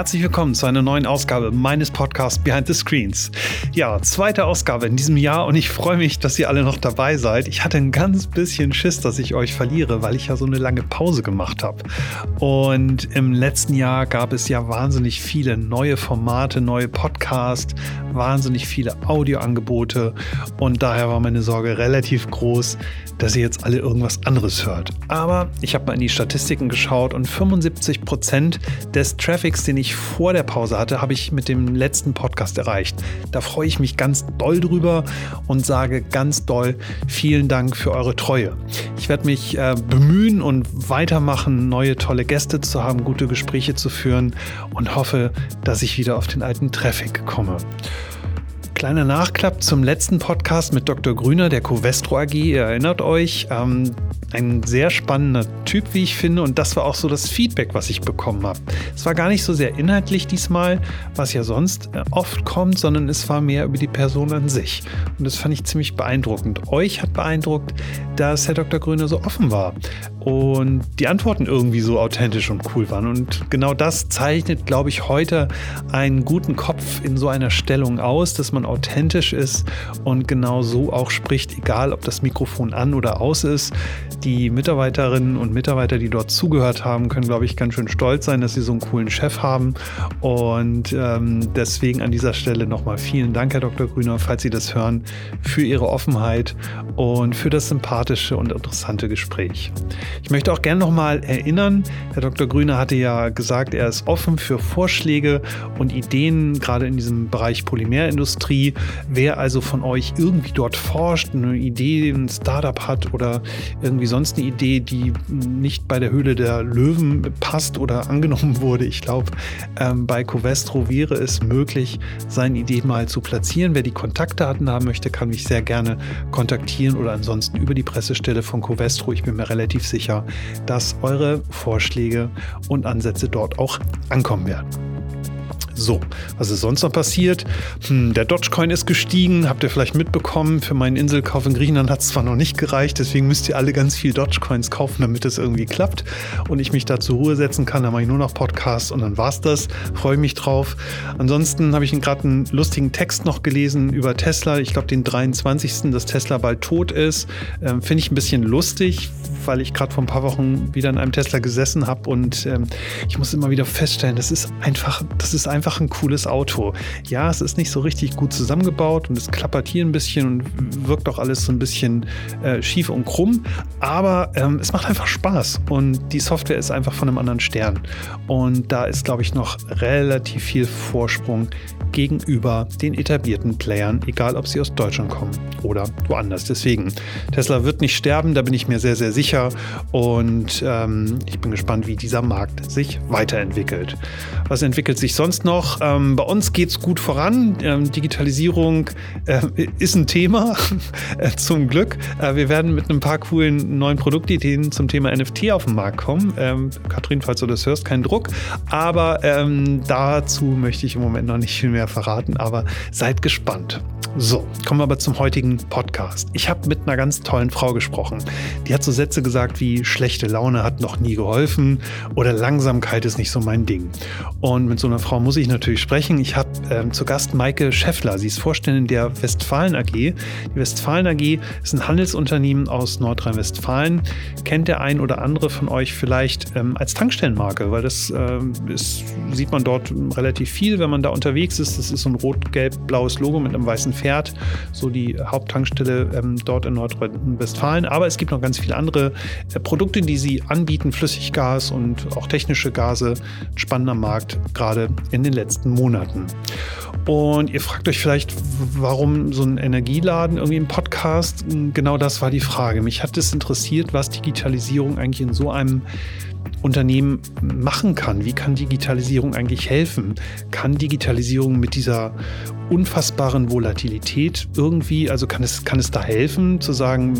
herzlich willkommen zu einer neuen Ausgabe meines Podcasts Behind the Screens. Ja, zweite Ausgabe in diesem Jahr und ich freue mich, dass ihr alle noch dabei seid. Ich hatte ein ganz bisschen Schiss, dass ich euch verliere, weil ich ja so eine lange Pause gemacht habe. Und im letzten Jahr gab es ja wahnsinnig viele neue Formate, neue Podcasts, wahnsinnig viele Audioangebote und daher war meine Sorge relativ groß, dass ihr jetzt alle irgendwas anderes hört. Aber ich habe mal in die Statistiken geschaut und 75 Prozent des Traffics, den ich vor der Pause hatte, habe ich mit dem letzten Podcast erreicht. Da freue ich mich ganz doll drüber und sage ganz doll vielen Dank für eure Treue. Ich werde mich äh, bemühen und weitermachen, neue tolle Gäste zu haben, gute Gespräche zu führen und hoffe, dass ich wieder auf den alten Traffic komme. Kleiner Nachklapp zum letzten Podcast mit Dr. Grüner der Covestro AG. Ihr erinnert euch, ähm, ein sehr spannender Typ, wie ich finde. Und das war auch so das Feedback, was ich bekommen habe. Es war gar nicht so sehr inhaltlich diesmal, was ja sonst äh, oft kommt, sondern es war mehr über die Person an sich. Und das fand ich ziemlich beeindruckend. Euch hat beeindruckt, dass Herr Dr. Grüner so offen war und die Antworten irgendwie so authentisch und cool waren. Und genau das zeichnet, glaube ich, heute einen guten Kopf in so einer Stellung aus, dass man authentisch ist und genau so auch spricht, egal ob das Mikrofon an oder aus ist. Die Mitarbeiterinnen und Mitarbeiter, die dort zugehört haben, können, glaube ich, ganz schön stolz sein, dass sie so einen coolen Chef haben. Und ähm, deswegen an dieser Stelle nochmal vielen Dank, Herr Dr. Grüner, falls Sie das hören, für Ihre Offenheit und für das sympathische und interessante Gespräch. Ich möchte auch gerne nochmal erinnern, Herr Dr. Grüner hatte ja gesagt, er ist offen für Vorschläge und Ideen, gerade in diesem Bereich Polymerindustrie. Wer also von euch irgendwie dort forscht, eine Idee, ein Startup hat oder irgendwie sonst eine Idee, die nicht bei der Höhle der Löwen passt oder angenommen wurde. Ich glaube, ähm, bei Covestro wäre es möglich, seine Idee mal zu platzieren. Wer die Kontaktdaten haben möchte, kann mich sehr gerne kontaktieren oder ansonsten über die Pressestelle von Covestro. Ich bin mir relativ sicher, dass eure Vorschläge und Ansätze dort auch ankommen werden. So, was ist sonst noch passiert? Hm, der Dogecoin ist gestiegen, habt ihr vielleicht mitbekommen. Für meinen Inselkauf in Griechenland hat es zwar noch nicht gereicht, deswegen müsst ihr alle ganz viel Dogecoins kaufen, damit es irgendwie klappt und ich mich da zur Ruhe setzen kann. Dann mache ich nur noch Podcasts und dann war's das. Freue mich drauf. Ansonsten habe ich gerade einen lustigen Text noch gelesen über Tesla. Ich glaube, den 23., dass Tesla bald tot ist. Ähm, Finde ich ein bisschen lustig, weil ich gerade vor ein paar Wochen wieder in einem Tesla gesessen habe und ähm, ich muss immer wieder feststellen, das ist einfach, das ist einfach einfach ein cooles Auto. Ja, es ist nicht so richtig gut zusammengebaut und es klappert hier ein bisschen und wirkt auch alles so ein bisschen äh, schief und krumm, aber ähm, es macht einfach Spaß und die Software ist einfach von einem anderen Stern. Und da ist, glaube ich, noch relativ viel Vorsprung gegenüber den etablierten Playern, egal ob sie aus Deutschland kommen oder woanders. Deswegen, Tesla wird nicht sterben, da bin ich mir sehr, sehr sicher. Und ähm, ich bin gespannt, wie dieser Markt sich weiterentwickelt. Was entwickelt sich sonst noch? Ähm, bei uns geht es gut voran. Ähm, Digitalisierung äh, ist ein Thema, äh, zum Glück. Äh, wir werden mit ein paar coolen neuen Produktideen zum Thema NFT auf den Markt kommen. Ähm, Kathrin, falls du das hörst, kein Druck. Aber ähm, dazu möchte ich im Moment noch nicht viel mehr verraten, aber seid gespannt. So, kommen wir aber zum heutigen Podcast. Ich habe mit einer ganz tollen Frau gesprochen. Die hat so Sätze gesagt wie schlechte Laune hat noch nie geholfen oder Langsamkeit ist nicht so mein Ding. Und mit so einer Frau muss ich natürlich sprechen. Ich habe ähm, zu Gast Maike Scheffler. Sie ist Vorständin der Westfalen AG. Die Westfalen AG ist ein Handelsunternehmen aus Nordrhein-Westfalen. Kennt der ein oder andere von euch vielleicht ähm, als Tankstellenmarke, weil das ähm, ist, sieht man dort relativ viel, wenn man da unterwegs ist. Das ist so ein rot-gelb-blaues Logo mit einem weißen fährt, so die Haupttankstelle ähm, dort in Nordrhein-Westfalen. Aber es gibt noch ganz viele andere äh, Produkte, die sie anbieten, Flüssiggas und auch technische Gase. Spannender Markt, gerade in den letzten Monaten. Und ihr fragt euch vielleicht, warum so ein Energieladen irgendwie im Podcast? Genau das war die Frage. Mich hat es interessiert, was Digitalisierung eigentlich in so einem Unternehmen machen kann. Wie kann Digitalisierung eigentlich helfen? Kann Digitalisierung mit dieser unfassbaren Volatilität irgendwie, also kann es, kann es da helfen zu sagen,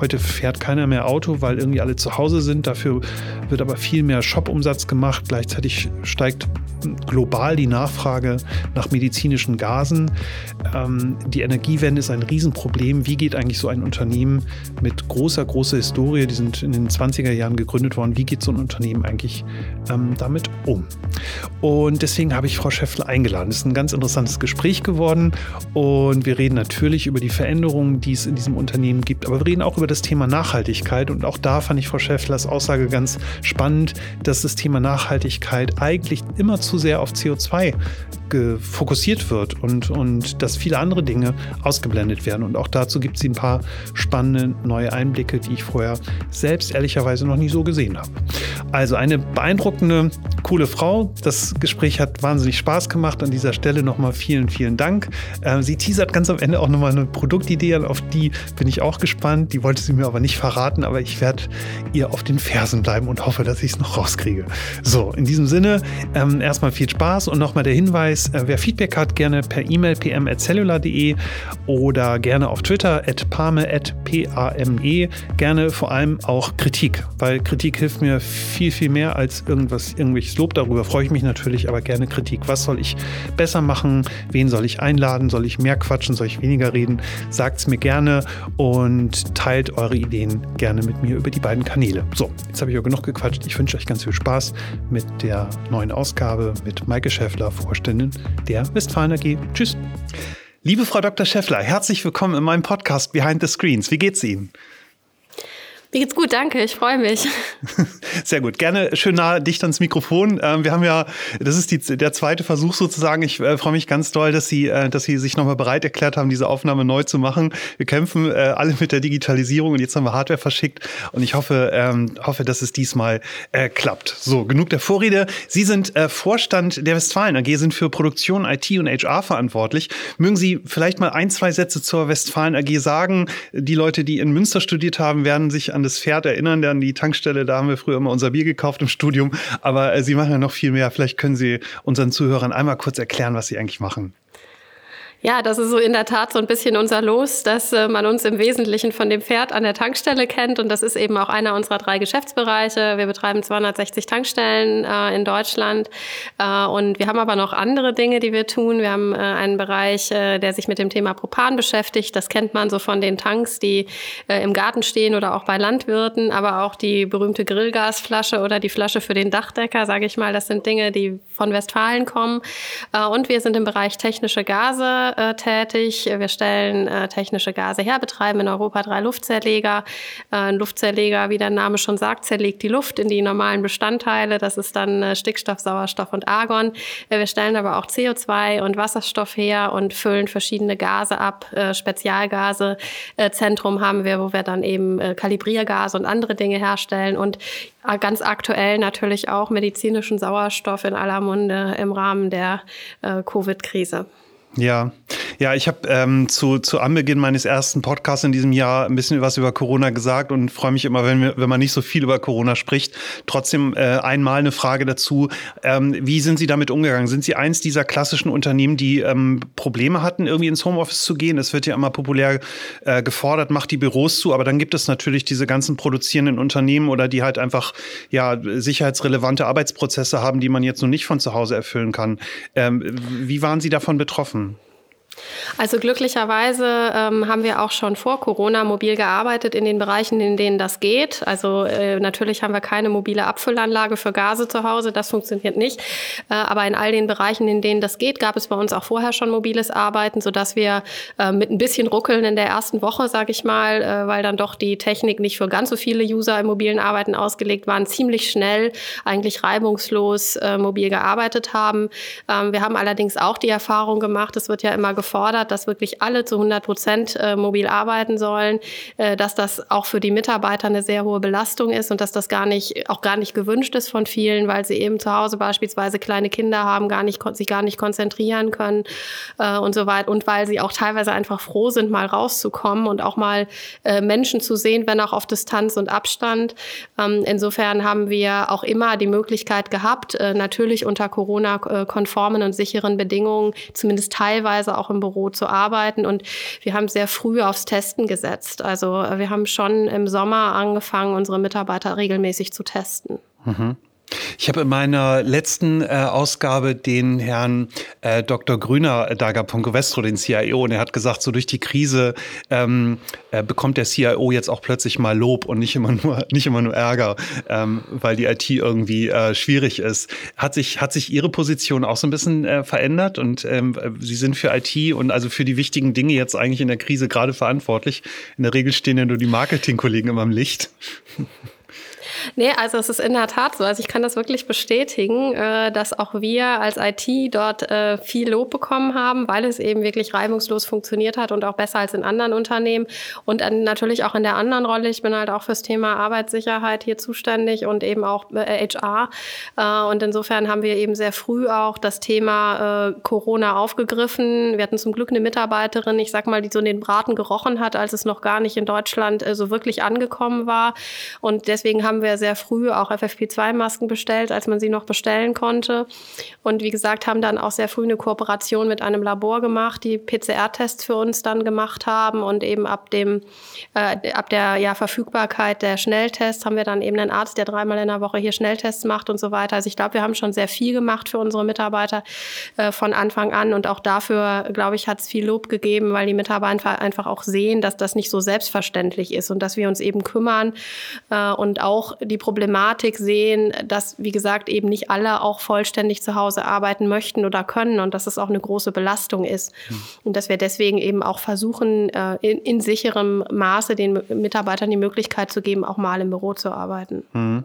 heute fährt keiner mehr Auto, weil irgendwie alle zu Hause sind, dafür wird aber viel mehr Shop-Umsatz gemacht, gleichzeitig steigt global die Nachfrage nach medizinischen Gasen. Ähm, die Energiewende ist ein Riesenproblem. Wie geht eigentlich so ein Unternehmen mit großer, großer Historie, die sind in den 20er Jahren gegründet worden, wie geht so ein Unternehmen eigentlich ähm, damit um? Und deswegen habe ich Frau Schäffler eingeladen. Es ist ein ganz interessantes Gespräch geworden und wir reden natürlich über die Veränderungen, die es in diesem Unternehmen gibt, aber wir reden auch über das Thema Nachhaltigkeit und auch da fand ich Frau Schäfflers Aussage ganz spannend, dass das Thema Nachhaltigkeit eigentlich immer zu sehr auf CO2 fokussiert wird und, und dass viele andere Dinge ausgeblendet werden. Und auch dazu gibt es ein paar spannende neue Einblicke, die ich vorher selbst ehrlicherweise noch nie so gesehen habe. Also eine beeindruckende, coole Frau. Das Gespräch hat wahnsinnig Spaß gemacht. An dieser Stelle nochmal vielen, vielen Dank. Äh, sie teasert ganz am Ende auch nochmal eine Produktidee auf die bin ich auch gespannt. Die wollte sie mir aber nicht verraten, aber ich werde ihr auf den Fersen bleiben und hoffe, dass ich es noch rauskriege. So, in diesem Sinne, ähm, erstmal viel Spaß und nochmal der Hinweis, äh, wer Feedback hat, gerne per E-Mail pm.cellular.de oder gerne auf Twitter at pame at p-a-m-e. Gerne vor allem auch Kritik, weil Kritik hilft mir viel, viel mehr als irgendwas, irgendwelches Lob. Darüber freue ich mich natürlich, aber gerne Kritik. Was soll ich besser machen? Wen soll ich einladen? Soll ich mehr quatschen? Soll ich weniger reden? Sagt es mir gerne und teilt eure Ideen gerne mit mir über die beiden Kanäle. So, jetzt habe ich auch genug gequatscht. Ich wünsche euch ganz viel Spaß mit der neuen Ausgabe mit Maike Schäffler, Vorständin der Westfalen AG. Tschüss. Liebe Frau Dr. Schäffler, herzlich willkommen in meinem Podcast Behind the Screens. Wie geht's Ihnen? Mir geht's gut, danke. Ich freue mich. Sehr gut. Gerne schön nah dicht ans Mikrofon. Ähm, wir haben ja, das ist die, der zweite Versuch sozusagen. Ich äh, freue mich ganz doll, dass Sie, äh, dass Sie sich nochmal bereit erklärt haben, diese Aufnahme neu zu machen. Wir kämpfen äh, alle mit der Digitalisierung und jetzt haben wir Hardware verschickt und ich hoffe, ähm, hoffe, dass es diesmal klappt. So, genug der Vorrede. Sie sind Vorstand der Westfalen AG, sind für Produktion, IT und HR verantwortlich. Mögen Sie vielleicht mal ein, zwei Sätze zur Westfalen AG sagen? Die Leute, die in Münster studiert haben, werden sich an das Pferd erinnern, an die Tankstelle, da haben wir früher immer unser Bier gekauft im Studium. Aber äh, Sie machen ja noch viel mehr. Vielleicht können Sie unseren Zuhörern einmal kurz erklären, was Sie eigentlich machen. Ja, das ist so in der Tat so ein bisschen unser Los, dass äh, man uns im Wesentlichen von dem Pferd an der Tankstelle kennt. Und das ist eben auch einer unserer drei Geschäftsbereiche. Wir betreiben 260 Tankstellen äh, in Deutschland. Äh, und wir haben aber noch andere Dinge, die wir tun. Wir haben äh, einen Bereich, äh, der sich mit dem Thema Propan beschäftigt. Das kennt man so von den Tanks, die äh, im Garten stehen oder auch bei Landwirten. Aber auch die berühmte Grillgasflasche oder die Flasche für den Dachdecker, sage ich mal. Das sind Dinge, die von Westfalen kommen. und wir sind im Bereich technische Gase äh, tätig. Wir stellen äh, technische Gase her, betreiben in Europa drei Luftzerleger. Äh, ein Luftzerleger, wie der Name schon sagt, zerlegt die Luft in die normalen Bestandteile. Das ist dann äh, Stickstoff, Sauerstoff und Argon. Äh, wir stellen aber auch CO2 und Wasserstoff her und füllen verschiedene Gase ab. Äh, Spezialgase äh, Zentrum haben wir, wo wir dann eben Kalibriergase und andere Dinge herstellen und ganz aktuell natürlich auch medizinischen Sauerstoff in aller Munde im Rahmen der äh, Covid-Krise. Ja, ja, ich habe ähm, zu, zu Anbeginn meines ersten Podcasts in diesem Jahr ein bisschen was über Corona gesagt und freue mich immer, wenn, wir, wenn man nicht so viel über Corona spricht. Trotzdem äh, einmal eine Frage dazu. Ähm, wie sind Sie damit umgegangen? Sind Sie eins dieser klassischen Unternehmen, die ähm, Probleme hatten, irgendwie ins Homeoffice zu gehen? Es wird ja immer populär äh, gefordert, macht die Büros zu, aber dann gibt es natürlich diese ganzen produzierenden Unternehmen oder die halt einfach ja sicherheitsrelevante Arbeitsprozesse haben, die man jetzt noch nicht von zu Hause erfüllen kann. Ähm, wie waren Sie davon betroffen? Also glücklicherweise ähm, haben wir auch schon vor Corona mobil gearbeitet in den Bereichen, in denen das geht. Also äh, natürlich haben wir keine mobile Abfüllanlage für Gase zu Hause, das funktioniert nicht. Äh, aber in all den Bereichen, in denen das geht, gab es bei uns auch vorher schon mobiles Arbeiten, sodass wir äh, mit ein bisschen Ruckeln in der ersten Woche, sage ich mal, äh, weil dann doch die Technik nicht für ganz so viele User im mobilen Arbeiten ausgelegt waren, ziemlich schnell, eigentlich reibungslos äh, mobil gearbeitet haben. Ähm, wir haben allerdings auch die Erfahrung gemacht, es wird ja immer gefordert, dass wirklich alle zu 100 Prozent äh, mobil arbeiten sollen, äh, dass das auch für die Mitarbeiter eine sehr hohe Belastung ist und dass das gar nicht, auch gar nicht gewünscht ist von vielen, weil sie eben zu Hause beispielsweise kleine Kinder haben, gar nicht, sich gar nicht konzentrieren können äh, und so weiter. Und weil sie auch teilweise einfach froh sind, mal rauszukommen und auch mal äh, Menschen zu sehen, wenn auch auf Distanz und Abstand. Ähm, insofern haben wir auch immer die Möglichkeit gehabt, äh, natürlich unter Corona-konformen und sicheren Bedingungen, zumindest teilweise auch im Büro zu arbeiten. Und wir haben sehr früh aufs Testen gesetzt. Also äh, wir haben schon im Sommer angefangen, unsere Mitarbeiter regelmäßig zu testen. Mhm. Ich habe in meiner letzten äh, Ausgabe den Herrn äh, Dr. Grüner äh, Daga den CIO, und er hat gesagt, so durch die Krise ähm, äh, bekommt der CIO jetzt auch plötzlich mal Lob und nicht immer nur, nicht immer nur Ärger, ähm, weil die IT irgendwie äh, schwierig ist. Hat sich, hat sich Ihre Position auch so ein bisschen äh, verändert und ähm, Sie sind für IT und also für die wichtigen Dinge jetzt eigentlich in der Krise gerade verantwortlich. In der Regel stehen ja nur die Marketingkollegen immer im Licht. Nee, also es ist in der Tat so. Also ich kann das wirklich bestätigen, äh, dass auch wir als IT dort äh, viel Lob bekommen haben, weil es eben wirklich reibungslos funktioniert hat und auch besser als in anderen Unternehmen. Und natürlich auch in der anderen Rolle. Ich bin halt auch fürs Thema Arbeitssicherheit hier zuständig und eben auch HR. Äh, und insofern haben wir eben sehr früh auch das Thema Corona aufgegriffen. Wir hatten zum Glück eine Mitarbeiterin, ich sag mal, die so den Braten gerochen hat, als es noch gar nicht in Deutschland so wirklich angekommen war. Und deswegen haben wir sehr früh auch FFP2-Masken bestellt, als man sie noch bestellen konnte. Und wie gesagt, haben dann auch sehr früh eine Kooperation mit einem Labor gemacht, die PCR-Tests für uns dann gemacht haben. Und eben ab dem, äh, ab der ja, Verfügbarkeit der Schnelltests haben wir dann eben einen Arzt, der dreimal in der Woche hier Schnelltests macht und so weiter. Also ich glaube, wir haben schon sehr viel gemacht für unsere Mitarbeiter äh, von Anfang an. Und auch dafür, glaube ich, hat es viel Lob gegeben, weil die Mitarbeiter einfach auch sehen, dass das nicht so selbstverständlich ist und dass wir uns eben kümmern äh, und auch die Problematik sehen, dass, wie gesagt, eben nicht alle auch vollständig zu Hause arbeiten möchten oder können und dass es auch eine große Belastung ist. Mhm. Und dass wir deswegen eben auch versuchen, äh, in, in, sicherem Maße den Mitarbeitern die Möglichkeit zu geben, auch mal im Büro zu arbeiten. Mhm.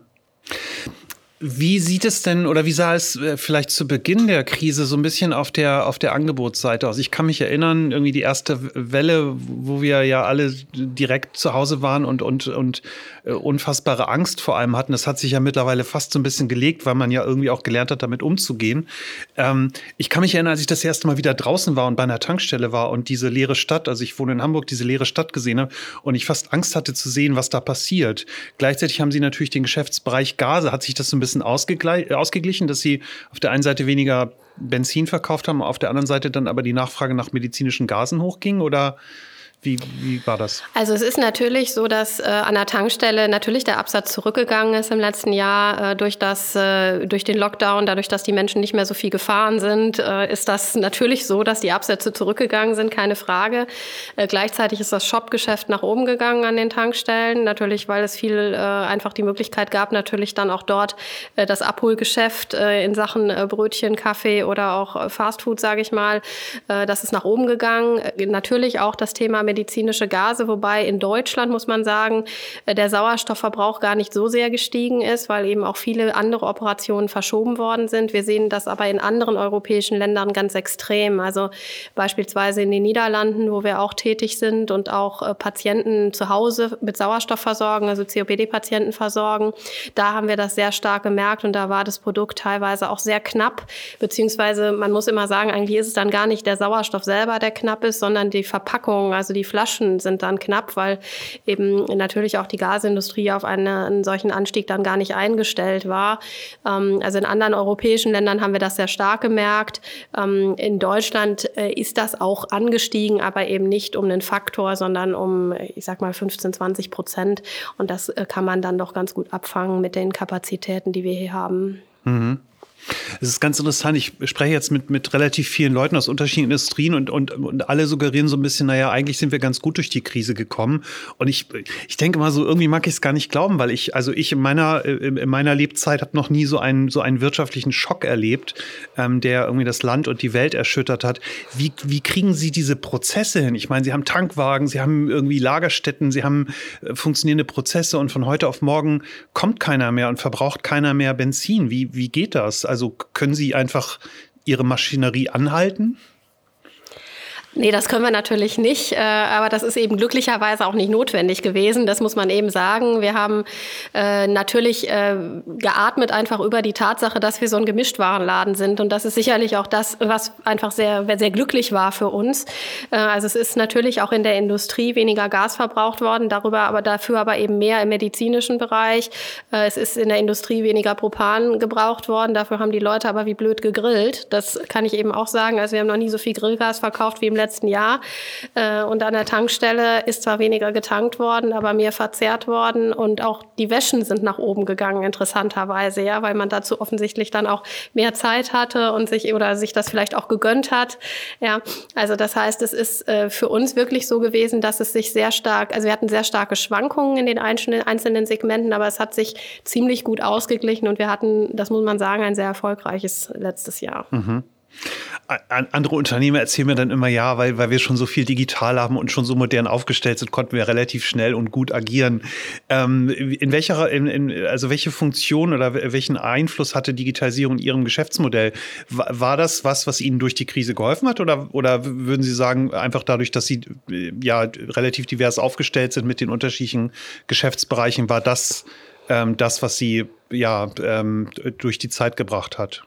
Wie sieht es denn oder wie sah es äh, vielleicht zu Beginn der Krise so ein bisschen auf der, auf der Angebotsseite aus? Ich kann mich erinnern, irgendwie die erste Welle, wo wir ja alle direkt zu Hause waren und, und, und äh, unfassbare Angst vor allem hatten. Das hat sich ja mittlerweile fast so ein bisschen gelegt, weil man ja irgendwie auch gelernt hat, damit umzugehen. Ähm, ich kann mich erinnern, als ich das erste Mal wieder draußen war und bei einer Tankstelle war und diese leere Stadt, also ich wohne in Hamburg, diese leere Stadt gesehen habe und ich fast Angst hatte zu sehen, was da passiert. Gleichzeitig haben sie natürlich den Geschäftsbereich Gase, hat sich das so ein bisschen bisschen ausgeglichen, dass sie auf der einen Seite weniger Benzin verkauft haben, auf der anderen Seite dann aber die Nachfrage nach medizinischen Gasen hochging? Oder wie, wie war das? Also es ist natürlich so, dass äh, an der Tankstelle natürlich der Absatz zurückgegangen ist im letzten Jahr äh, durch, das, äh, durch den Lockdown, dadurch, dass die Menschen nicht mehr so viel gefahren sind, äh, ist das natürlich so, dass die Absätze zurückgegangen sind, keine Frage. Äh, gleichzeitig ist das Shopgeschäft nach oben gegangen an den Tankstellen, natürlich, weil es viel äh, einfach die Möglichkeit gab, natürlich dann auch dort das Abholgeschäft in Sachen Brötchen, Kaffee oder auch Fastfood, sage ich mal, das ist nach oben gegangen. Natürlich auch das Thema medizinische Gase, wobei in Deutschland muss man sagen, äh, der Sauerstoffverbrauch gar nicht so sehr gestiegen ist, weil eben auch viele andere Operationen verschoben worden sind. Wir sehen das aber in anderen europäischen Ländern ganz extrem. Also beispielsweise in den Niederlanden, wo wir auch tätig sind und auch äh, Patienten zu Hause mit Sauerstoff versorgen, also COPD-Patienten versorgen. Da haben wir das sehr stark gemerkt und da war das Produkt teilweise auch sehr knapp, beziehungsweise man muss immer sagen, eigentlich ist es dann gar nicht der Sauerstoff selber, der knapp ist, sondern die Verpackung, also die die Flaschen sind dann knapp, weil eben natürlich auch die Gasindustrie auf einen, einen solchen Anstieg dann gar nicht eingestellt war. Ähm, also in anderen europäischen Ländern haben wir das sehr stark gemerkt. Ähm, in Deutschland äh, ist das auch angestiegen, aber eben nicht um einen Faktor, sondern um, ich sag mal, 15, 20 Prozent. Und das äh, kann man dann doch ganz gut abfangen mit den Kapazitäten, die wir hier haben. Mhm. Es ist ganz interessant. Ich spreche jetzt mit, mit relativ vielen Leuten aus unterschiedlichen Industrien und, und, und alle suggerieren so ein bisschen, naja, eigentlich sind wir ganz gut durch die Krise gekommen. Und ich, ich denke mal so, irgendwie mag ich es gar nicht glauben, weil ich, also ich in meiner, in meiner Lebzeit habe noch nie so einen, so einen wirtschaftlichen Schock erlebt, ähm, der irgendwie das Land und die Welt erschüttert hat. Wie, wie kriegen Sie diese Prozesse hin? Ich meine, Sie haben Tankwagen, Sie haben irgendwie Lagerstätten, Sie haben äh, funktionierende Prozesse und von heute auf morgen kommt keiner mehr und verbraucht keiner mehr Benzin. Wie, wie geht das? Also können Sie einfach Ihre Maschinerie anhalten? Nee, das können wir natürlich nicht, äh, aber das ist eben glücklicherweise auch nicht notwendig gewesen. Das muss man eben sagen. Wir haben äh, natürlich äh, geatmet einfach über die Tatsache, dass wir so ein Gemischtwarenladen sind. Und das ist sicherlich auch das, was einfach sehr, sehr glücklich war für uns. Also es ist natürlich auch in der Industrie weniger Gas verbraucht worden, darüber aber dafür aber eben mehr im medizinischen Bereich. Es ist in der Industrie weniger Propan gebraucht worden. Dafür haben die Leute aber wie blöd gegrillt. Das kann ich eben auch sagen. Also wir haben noch nie so viel Grillgas verkauft wie im letzten Jahr. Äh, und an der Tankstelle ist zwar weniger getankt worden, aber mehr verzehrt worden und auch die Wäschen sind nach oben gegangen, interessanterweise, ja, weil man dazu offensichtlich dann auch mehr Zeit hatte und sich oder sich das vielleicht auch gegönnt hat. Ja, also das heißt, es ist äh, für uns wirklich so gewesen, dass es sich sehr stark, also wir hatten sehr starke Schwankungen in den einzelnen, Segmenten, aber es hat sich ziemlich gut ausgeglichen und wir hatten, das muss man sagen, ein sehr erfolgreiches letztes Jahr. Mhm. Andere Unternehmer erzählen mir dann immer, ja, weil, weil wir schon so viel digital haben und schon so modern aufgestellt sind, konnten wir relativ schnell und gut agieren. Ähm, in welcher, in, in, also welche Funktion oder welchen Einfluss hatte Digitalisierung in Ihrem Geschäftsmodell? War, war das was, was Ihnen durch die Krise geholfen hat? Oder, oder würden Sie sagen, einfach dadurch, dass Sie ja relativ divers aufgestellt sind mit den unterschiedlichen Geschäftsbereichen, war das ähm, das, was Sie ja ähm, durch die Zeit gebracht hat?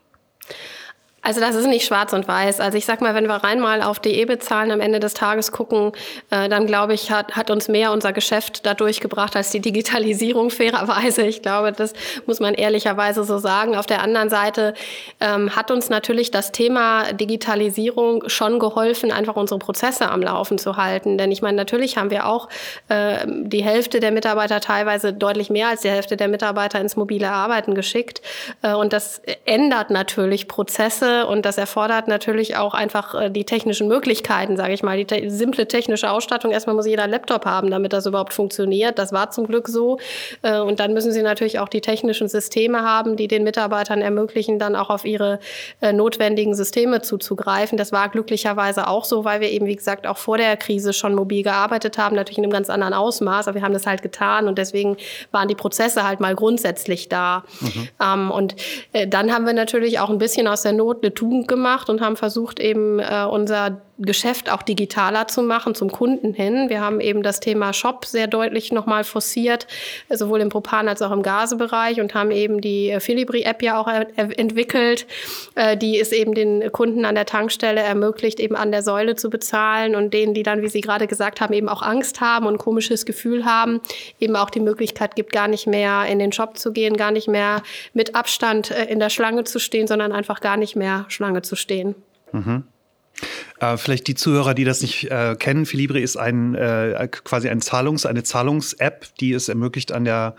Also das ist nicht schwarz und weiß. Also ich sag mal, wenn wir rein mal auf die EBIT-Zahlen am Ende des Tages gucken, äh, dann glaube ich, hat, hat uns mehr unser Geschäft dadurch gebracht als die Digitalisierung fairerweise. Ich glaube, das muss man ehrlicherweise so sagen. Auf der anderen Seite ähm, hat uns natürlich das Thema Digitalisierung schon geholfen, einfach unsere Prozesse am Laufen zu halten. Denn ich meine, natürlich haben wir auch äh, die Hälfte der Mitarbeiter teilweise deutlich mehr als die Hälfte der Mitarbeiter ins mobile Arbeiten geschickt. Äh, und das ändert natürlich Prozesse und das erfordert natürlich auch einfach äh, die technischen Möglichkeiten, sage ich mal, die te simple technische Ausstattung. Erstmal muss jeder Laptop haben, damit das überhaupt funktioniert. Das war zum Glück so. Äh, und dann müssen sie natürlich auch die technischen Systeme haben, die den Mitarbeitern ermöglichen, dann auch auf ihre äh, notwendigen Systeme zuzugreifen. Das war glücklicherweise auch so, weil wir eben, wie gesagt, auch vor der Krise schon mobil gearbeitet haben, natürlich in einem ganz anderen Ausmaß, aber wir haben das halt getan und deswegen waren die Prozesse halt mal grundsätzlich da. Mhm. Ähm, und dann haben wir natürlich auch ein bisschen aus der Not eine Tugend gemacht und haben versucht, eben äh, unser Geschäft auch digitaler zu machen zum Kunden hin. Wir haben eben das Thema Shop sehr deutlich nochmal forciert, sowohl im Propan als auch im Gasebereich und haben eben die äh, Filibri-App ja auch entwickelt, äh, die es eben den Kunden an der Tankstelle ermöglicht, eben an der Säule zu bezahlen und denen, die dann, wie Sie gerade gesagt haben, eben auch Angst haben und ein komisches Gefühl haben, eben auch die Möglichkeit gibt, gar nicht mehr in den Shop zu gehen, gar nicht mehr mit Abstand äh, in der Schlange zu stehen, sondern einfach gar nicht mehr Schlange zu stehen. Mhm. Äh, vielleicht die Zuhörer, die das nicht äh, kennen, Filibre ist ein äh, quasi ein Zahlungs, eine Zahlungs-App, die es ermöglicht, an der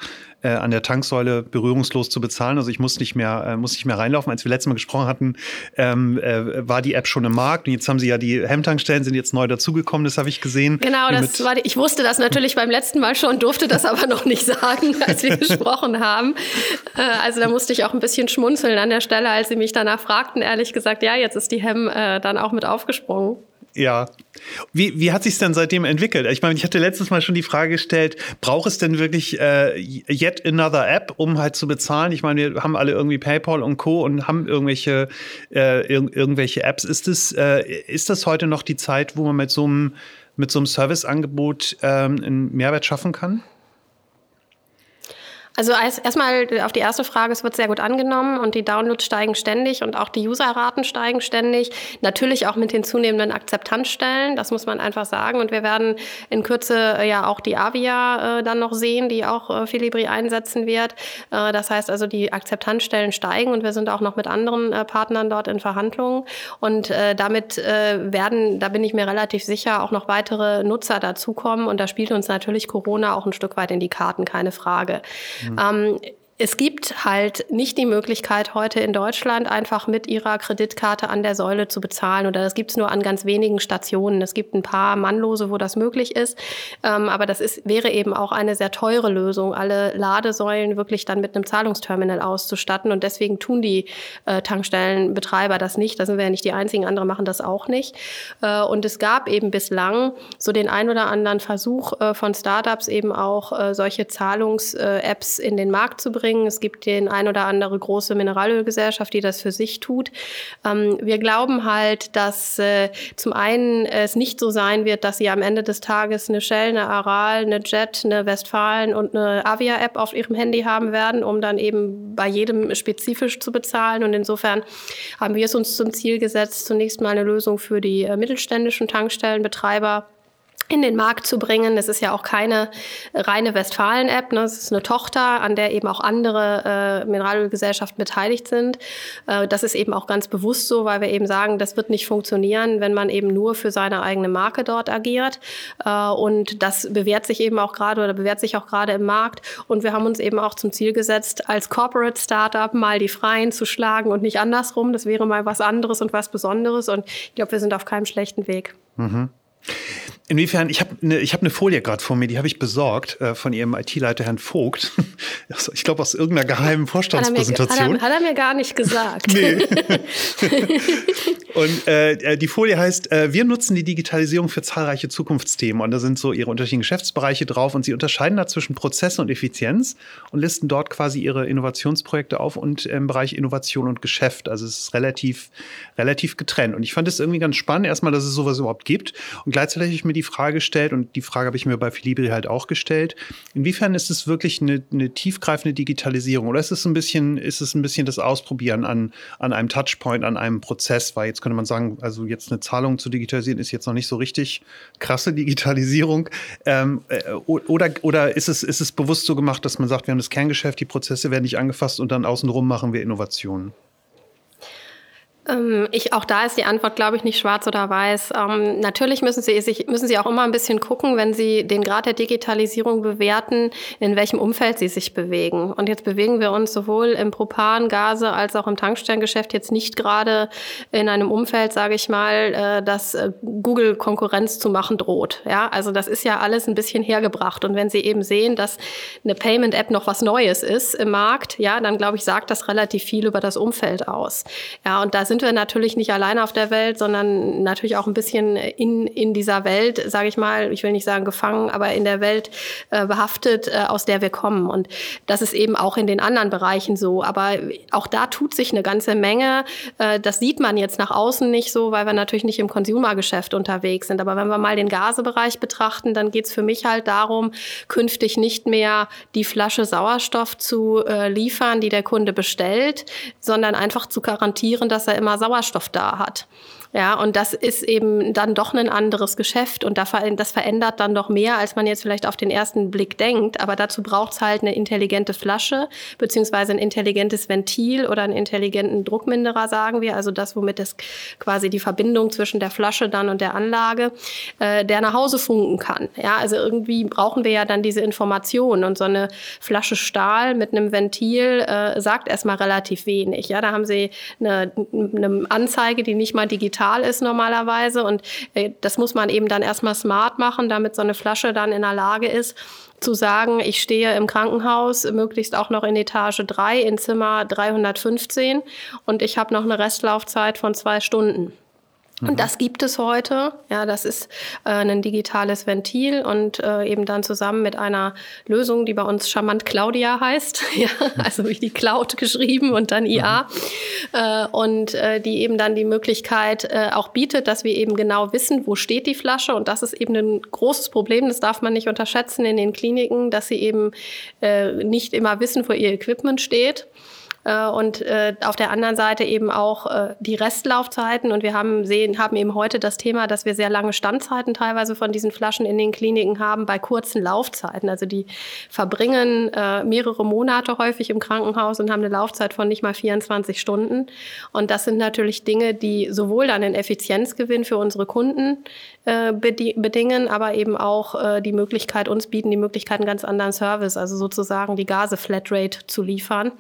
äh, an der Tanksäule berührungslos zu bezahlen. Also ich muss nicht mehr, äh, muss nicht mehr reinlaufen. Als wir letztes Mal gesprochen hatten, ähm, äh, war die App schon im Markt. Und jetzt haben sie ja die Hemmtankstellen sind jetzt neu dazugekommen. Das habe ich gesehen. Genau, das war die, ich wusste das natürlich beim letzten Mal schon, durfte das aber noch nicht sagen, als wir gesprochen haben. Also da musste ich auch ein bisschen schmunzeln an der Stelle, als sie mich danach fragten. Ehrlich gesagt, ja, jetzt ist die Hemm dann auch mit aufgesprungen. Ja. Wie, wie hat sich denn seitdem entwickelt? Ich meine, ich hatte letztes Mal schon die Frage gestellt, braucht es denn wirklich äh, yet another App, um halt zu bezahlen? Ich meine, wir haben alle irgendwie PayPal und Co. und haben irgendwelche, äh, ir irgendwelche Apps. Ist das, äh, ist das heute noch die Zeit, wo man mit so einem, mit so einem Serviceangebot ähm, einen Mehrwert schaffen kann? Also erstmal auf die erste Frage, es wird sehr gut angenommen und die Downloads steigen ständig und auch die Userraten steigen ständig. Natürlich auch mit den zunehmenden Akzeptanzstellen, das muss man einfach sagen. Und wir werden in Kürze äh, ja auch die Avia äh, dann noch sehen, die auch äh, Filibri einsetzen wird. Äh, das heißt also, die Akzeptanzstellen steigen und wir sind auch noch mit anderen äh, Partnern dort in Verhandlungen. Und äh, damit äh, werden, da bin ich mir relativ sicher, auch noch weitere Nutzer dazukommen. Und da spielt uns natürlich Corona auch ein Stück weit in die Karten, keine Frage. Ähm, es gibt halt nicht die Möglichkeit, heute in Deutschland einfach mit ihrer Kreditkarte an der Säule zu bezahlen. Oder das gibt es nur an ganz wenigen Stationen. Es gibt ein paar Mannlose, wo das möglich ist. Ähm, aber das ist, wäre eben auch eine sehr teure Lösung, alle Ladesäulen wirklich dann mit einem Zahlungsterminal auszustatten. Und deswegen tun die äh, Tankstellenbetreiber das nicht. Da sind wir ja nicht die einzigen, andere machen das auch nicht. Äh, und es gab eben bislang so den ein oder anderen Versuch äh, von Startups eben auch äh, solche Zahlungs-Apps in den Markt zu bringen bringen. Es gibt den ein oder andere große Mineralölgesellschaft, die das für sich tut. Ähm, wir glauben halt, dass äh, zum einen es nicht so sein wird, dass sie am Ende des Tages eine Shell, eine Aral, eine Jet, eine Westfalen und eine Avia-App auf ihrem Handy haben werden, um dann eben bei jedem spezifisch zu bezahlen. Und insofern haben wir es uns zum Ziel gesetzt, zunächst mal eine Lösung für die äh, mittelständischen Tankstellenbetreiber in den Markt zu bringen. Es ist ja auch keine reine Westfalen-App, ne? es ist eine Tochter, an der eben auch andere äh, Mineralölgesellschaften beteiligt sind. Äh, das ist eben auch ganz bewusst so, weil wir eben sagen, das wird nicht funktionieren, wenn man eben nur für seine eigene Marke dort agiert. Äh, und das bewährt sich eben auch gerade oder bewährt sich auch gerade im Markt. Und wir haben uns eben auch zum Ziel gesetzt, als Corporate Startup mal die Freien zu schlagen und nicht andersrum. Das wäre mal was anderes und was Besonderes. Und ich glaube, wir sind auf keinem schlechten Weg. Mhm. Inwiefern, ich habe eine hab ne Folie gerade vor mir, die habe ich besorgt äh, von Ihrem IT-Leiter Herrn Vogt. ich glaube aus irgendeiner geheimen Vorstandspräsentation. Hat er, mir, hat, er, hat er mir, gar nicht gesagt. nee. und äh, äh, die Folie heißt, äh, wir nutzen die Digitalisierung für zahlreiche Zukunftsthemen. Und da sind so Ihre unterschiedlichen Geschäftsbereiche drauf und Sie unterscheiden da zwischen Prozesse und Effizienz und listen dort quasi Ihre Innovationsprojekte auf und im Bereich Innovation und Geschäft. Also es ist relativ, relativ getrennt. Und ich fand es irgendwie ganz spannend, erstmal, dass es sowas überhaupt gibt. Und gleichzeitig habe ich mir die Frage gestellt, und die Frage habe ich mir bei Philibri halt auch gestellt, inwiefern ist es wirklich eine, eine tiefgreifende Digitalisierung oder ist es ein bisschen, ist es ein bisschen das Ausprobieren an, an einem Touchpoint, an einem Prozess? Weil jetzt könnte man sagen, also jetzt eine Zahlung zu digitalisieren ist jetzt noch nicht so richtig krasse Digitalisierung. Ähm, äh, oder oder ist, es, ist es bewusst so gemacht, dass man sagt, wir haben das Kerngeschäft, die Prozesse werden nicht angefasst und dann außenrum machen wir Innovationen? Ähm, ich, auch da ist die Antwort, glaube ich, nicht schwarz oder weiß. Ähm, natürlich müssen Sie, sich, müssen Sie auch immer ein bisschen gucken, wenn Sie den Grad der Digitalisierung bewerten, in welchem Umfeld Sie sich bewegen. Und jetzt bewegen wir uns sowohl im Propan, Gase als auch im Tankstellengeschäft jetzt nicht gerade in einem Umfeld, sage ich mal, äh, dass äh, Google Konkurrenz zu machen droht. Ja, also das ist ja alles ein bisschen hergebracht. Und wenn Sie eben sehen, dass eine Payment-App noch was Neues ist im Markt, ja, dann glaube ich, sagt das relativ viel über das Umfeld aus. Ja, und da sind sind wir natürlich nicht alleine auf der Welt, sondern natürlich auch ein bisschen in, in dieser Welt, sage ich mal, ich will nicht sagen gefangen, aber in der Welt äh, behaftet, äh, aus der wir kommen. Und das ist eben auch in den anderen Bereichen so. Aber auch da tut sich eine ganze Menge. Äh, das sieht man jetzt nach außen nicht so, weil wir natürlich nicht im Consumergeschäft unterwegs sind. Aber wenn wir mal den Gasebereich betrachten, dann geht es für mich halt darum, künftig nicht mehr die Flasche Sauerstoff zu äh, liefern, die der Kunde bestellt, sondern einfach zu garantieren, dass er immer immer Sauerstoff da hat. Ja, und das ist eben dann doch ein anderes Geschäft und das verändert dann doch mehr, als man jetzt vielleicht auf den ersten Blick denkt. Aber dazu braucht es halt eine intelligente Flasche beziehungsweise ein intelligentes Ventil oder einen intelligenten Druckminderer, sagen wir. Also das, womit es quasi die Verbindung zwischen der Flasche dann und der Anlage, äh, der nach Hause funken kann. Ja, also irgendwie brauchen wir ja dann diese Information und so eine Flasche Stahl mit einem Ventil äh, sagt erstmal relativ wenig. Ja, da haben Sie eine, eine Anzeige, die nicht mal digital digital ist normalerweise. Und äh, das muss man eben dann erstmal smart machen, damit so eine Flasche dann in der Lage ist, zu sagen, ich stehe im Krankenhaus, möglichst auch noch in Etage 3 in Zimmer 315 und ich habe noch eine Restlaufzeit von zwei Stunden. Und mhm. das gibt es heute. Ja, das ist äh, ein digitales Ventil und äh, eben dann zusammen mit einer Lösung, die bei uns charmant Claudia heißt. ja, also wie die Cloud geschrieben und dann IA. Mhm. Äh, und äh, die eben dann die Möglichkeit äh, auch bietet, dass wir eben genau wissen, wo steht die Flasche. Und das ist eben ein großes Problem. Das darf man nicht unterschätzen in den Kliniken, dass sie eben äh, nicht immer wissen, wo ihr Equipment steht. Äh, und äh, auf der anderen Seite eben auch äh, die Restlaufzeiten. Und wir haben sehen, haben eben heute das Thema, dass wir sehr lange Standzeiten teilweise von diesen Flaschen in den Kliniken haben bei kurzen Laufzeiten. Also die verbringen mehrere Monate häufig im Krankenhaus und haben eine Laufzeit von nicht mal 24 Stunden. Und das sind natürlich Dinge, die sowohl dann einen Effizienzgewinn für unsere Kunden bedingen, aber eben auch die Möglichkeit uns bieten, die Möglichkeit einen ganz anderen Service, also sozusagen die Gase Flatrate zu liefern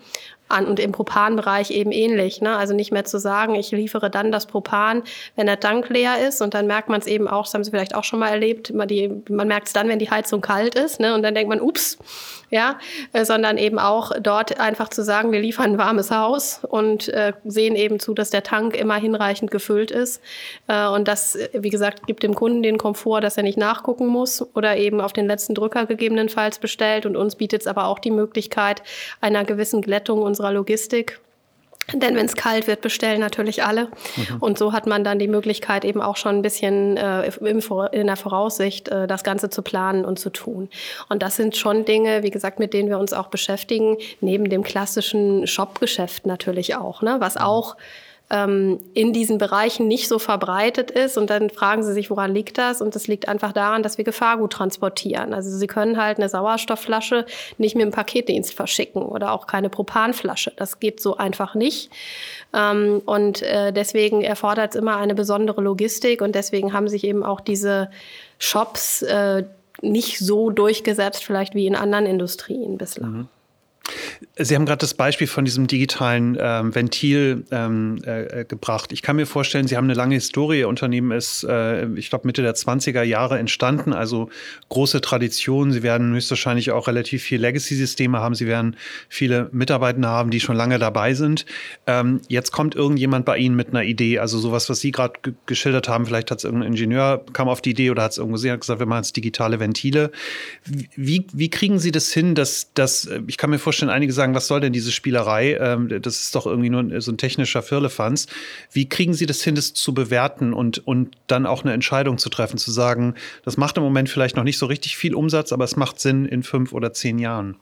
an und im Propanbereich eben ähnlich. Ne? Also nicht mehr zu sagen, ich liefere dann das Propan, wenn der Tank leer ist und dann merkt man es eben auch, das haben Sie vielleicht auch schon mal erlebt, man, man merkt es dann, wenn die Heizung kalt ist ne? und dann denkt man, ups, ja, äh, sondern eben auch dort einfach zu sagen, wir liefern ein warmes Haus und äh, sehen eben zu, dass der Tank immer hinreichend gefüllt ist. Äh, und das, wie gesagt, gibt dem Kunden den Komfort, dass er nicht nachgucken muss oder eben auf den letzten Drücker gegebenenfalls bestellt. Und uns bietet es aber auch die Möglichkeit einer gewissen Glättung unserer Logistik denn wenn es kalt wird, bestellen natürlich alle. Mhm. Und so hat man dann die Möglichkeit, eben auch schon ein bisschen äh, in der Voraussicht äh, das Ganze zu planen und zu tun. Und das sind schon Dinge, wie gesagt, mit denen wir uns auch beschäftigen, neben dem klassischen Shop-Geschäft natürlich auch, ne? was mhm. auch ähm, in diesen Bereichen nicht so verbreitet ist. Und dann fragen sie sich, woran liegt das? Und das liegt einfach daran, dass wir Gefahrgut transportieren. Also sie können halt eine Sauerstoffflasche nicht mit dem Paketdienst verschicken oder auch keine Propanflasche. Das geht so einfach nicht. Ähm, und äh, deswegen erfordert es immer eine besondere Logistik und deswegen haben sich eben auch diese Shops äh, nicht so durchgesetzt, vielleicht wie in anderen Industrien bislang. Sie haben gerade das Beispiel von diesem digitalen ähm, Ventil ähm, äh, gebracht. Ich kann mir vorstellen, Sie haben eine lange Historie. Ihr Unternehmen ist, äh, ich glaube, Mitte der 20er Jahre entstanden, also große Tradition. Sie werden höchstwahrscheinlich auch relativ viel Legacy-Systeme haben. Sie werden viele Mitarbeiter haben, die schon lange dabei sind. Ähm, jetzt kommt irgendjemand bei Ihnen mit einer Idee, also sowas, was Sie gerade geschildert haben. Vielleicht hat es irgendein Ingenieur, kam auf die Idee oder hat es irgendwo gesehen, hat gesagt, wir machen jetzt digitale Ventile. Wie, wie kriegen Sie das hin, dass, dass ich kann mir vorstellen, einige sagen, was soll denn diese Spielerei? Ähm, das ist doch irgendwie nur so ein technischer Firlefanz. Wie kriegen Sie das hin, das zu bewerten und, und dann auch eine Entscheidung zu treffen, zu sagen, das macht im Moment vielleicht noch nicht so richtig viel Umsatz, aber es macht Sinn in fünf oder zehn Jahren?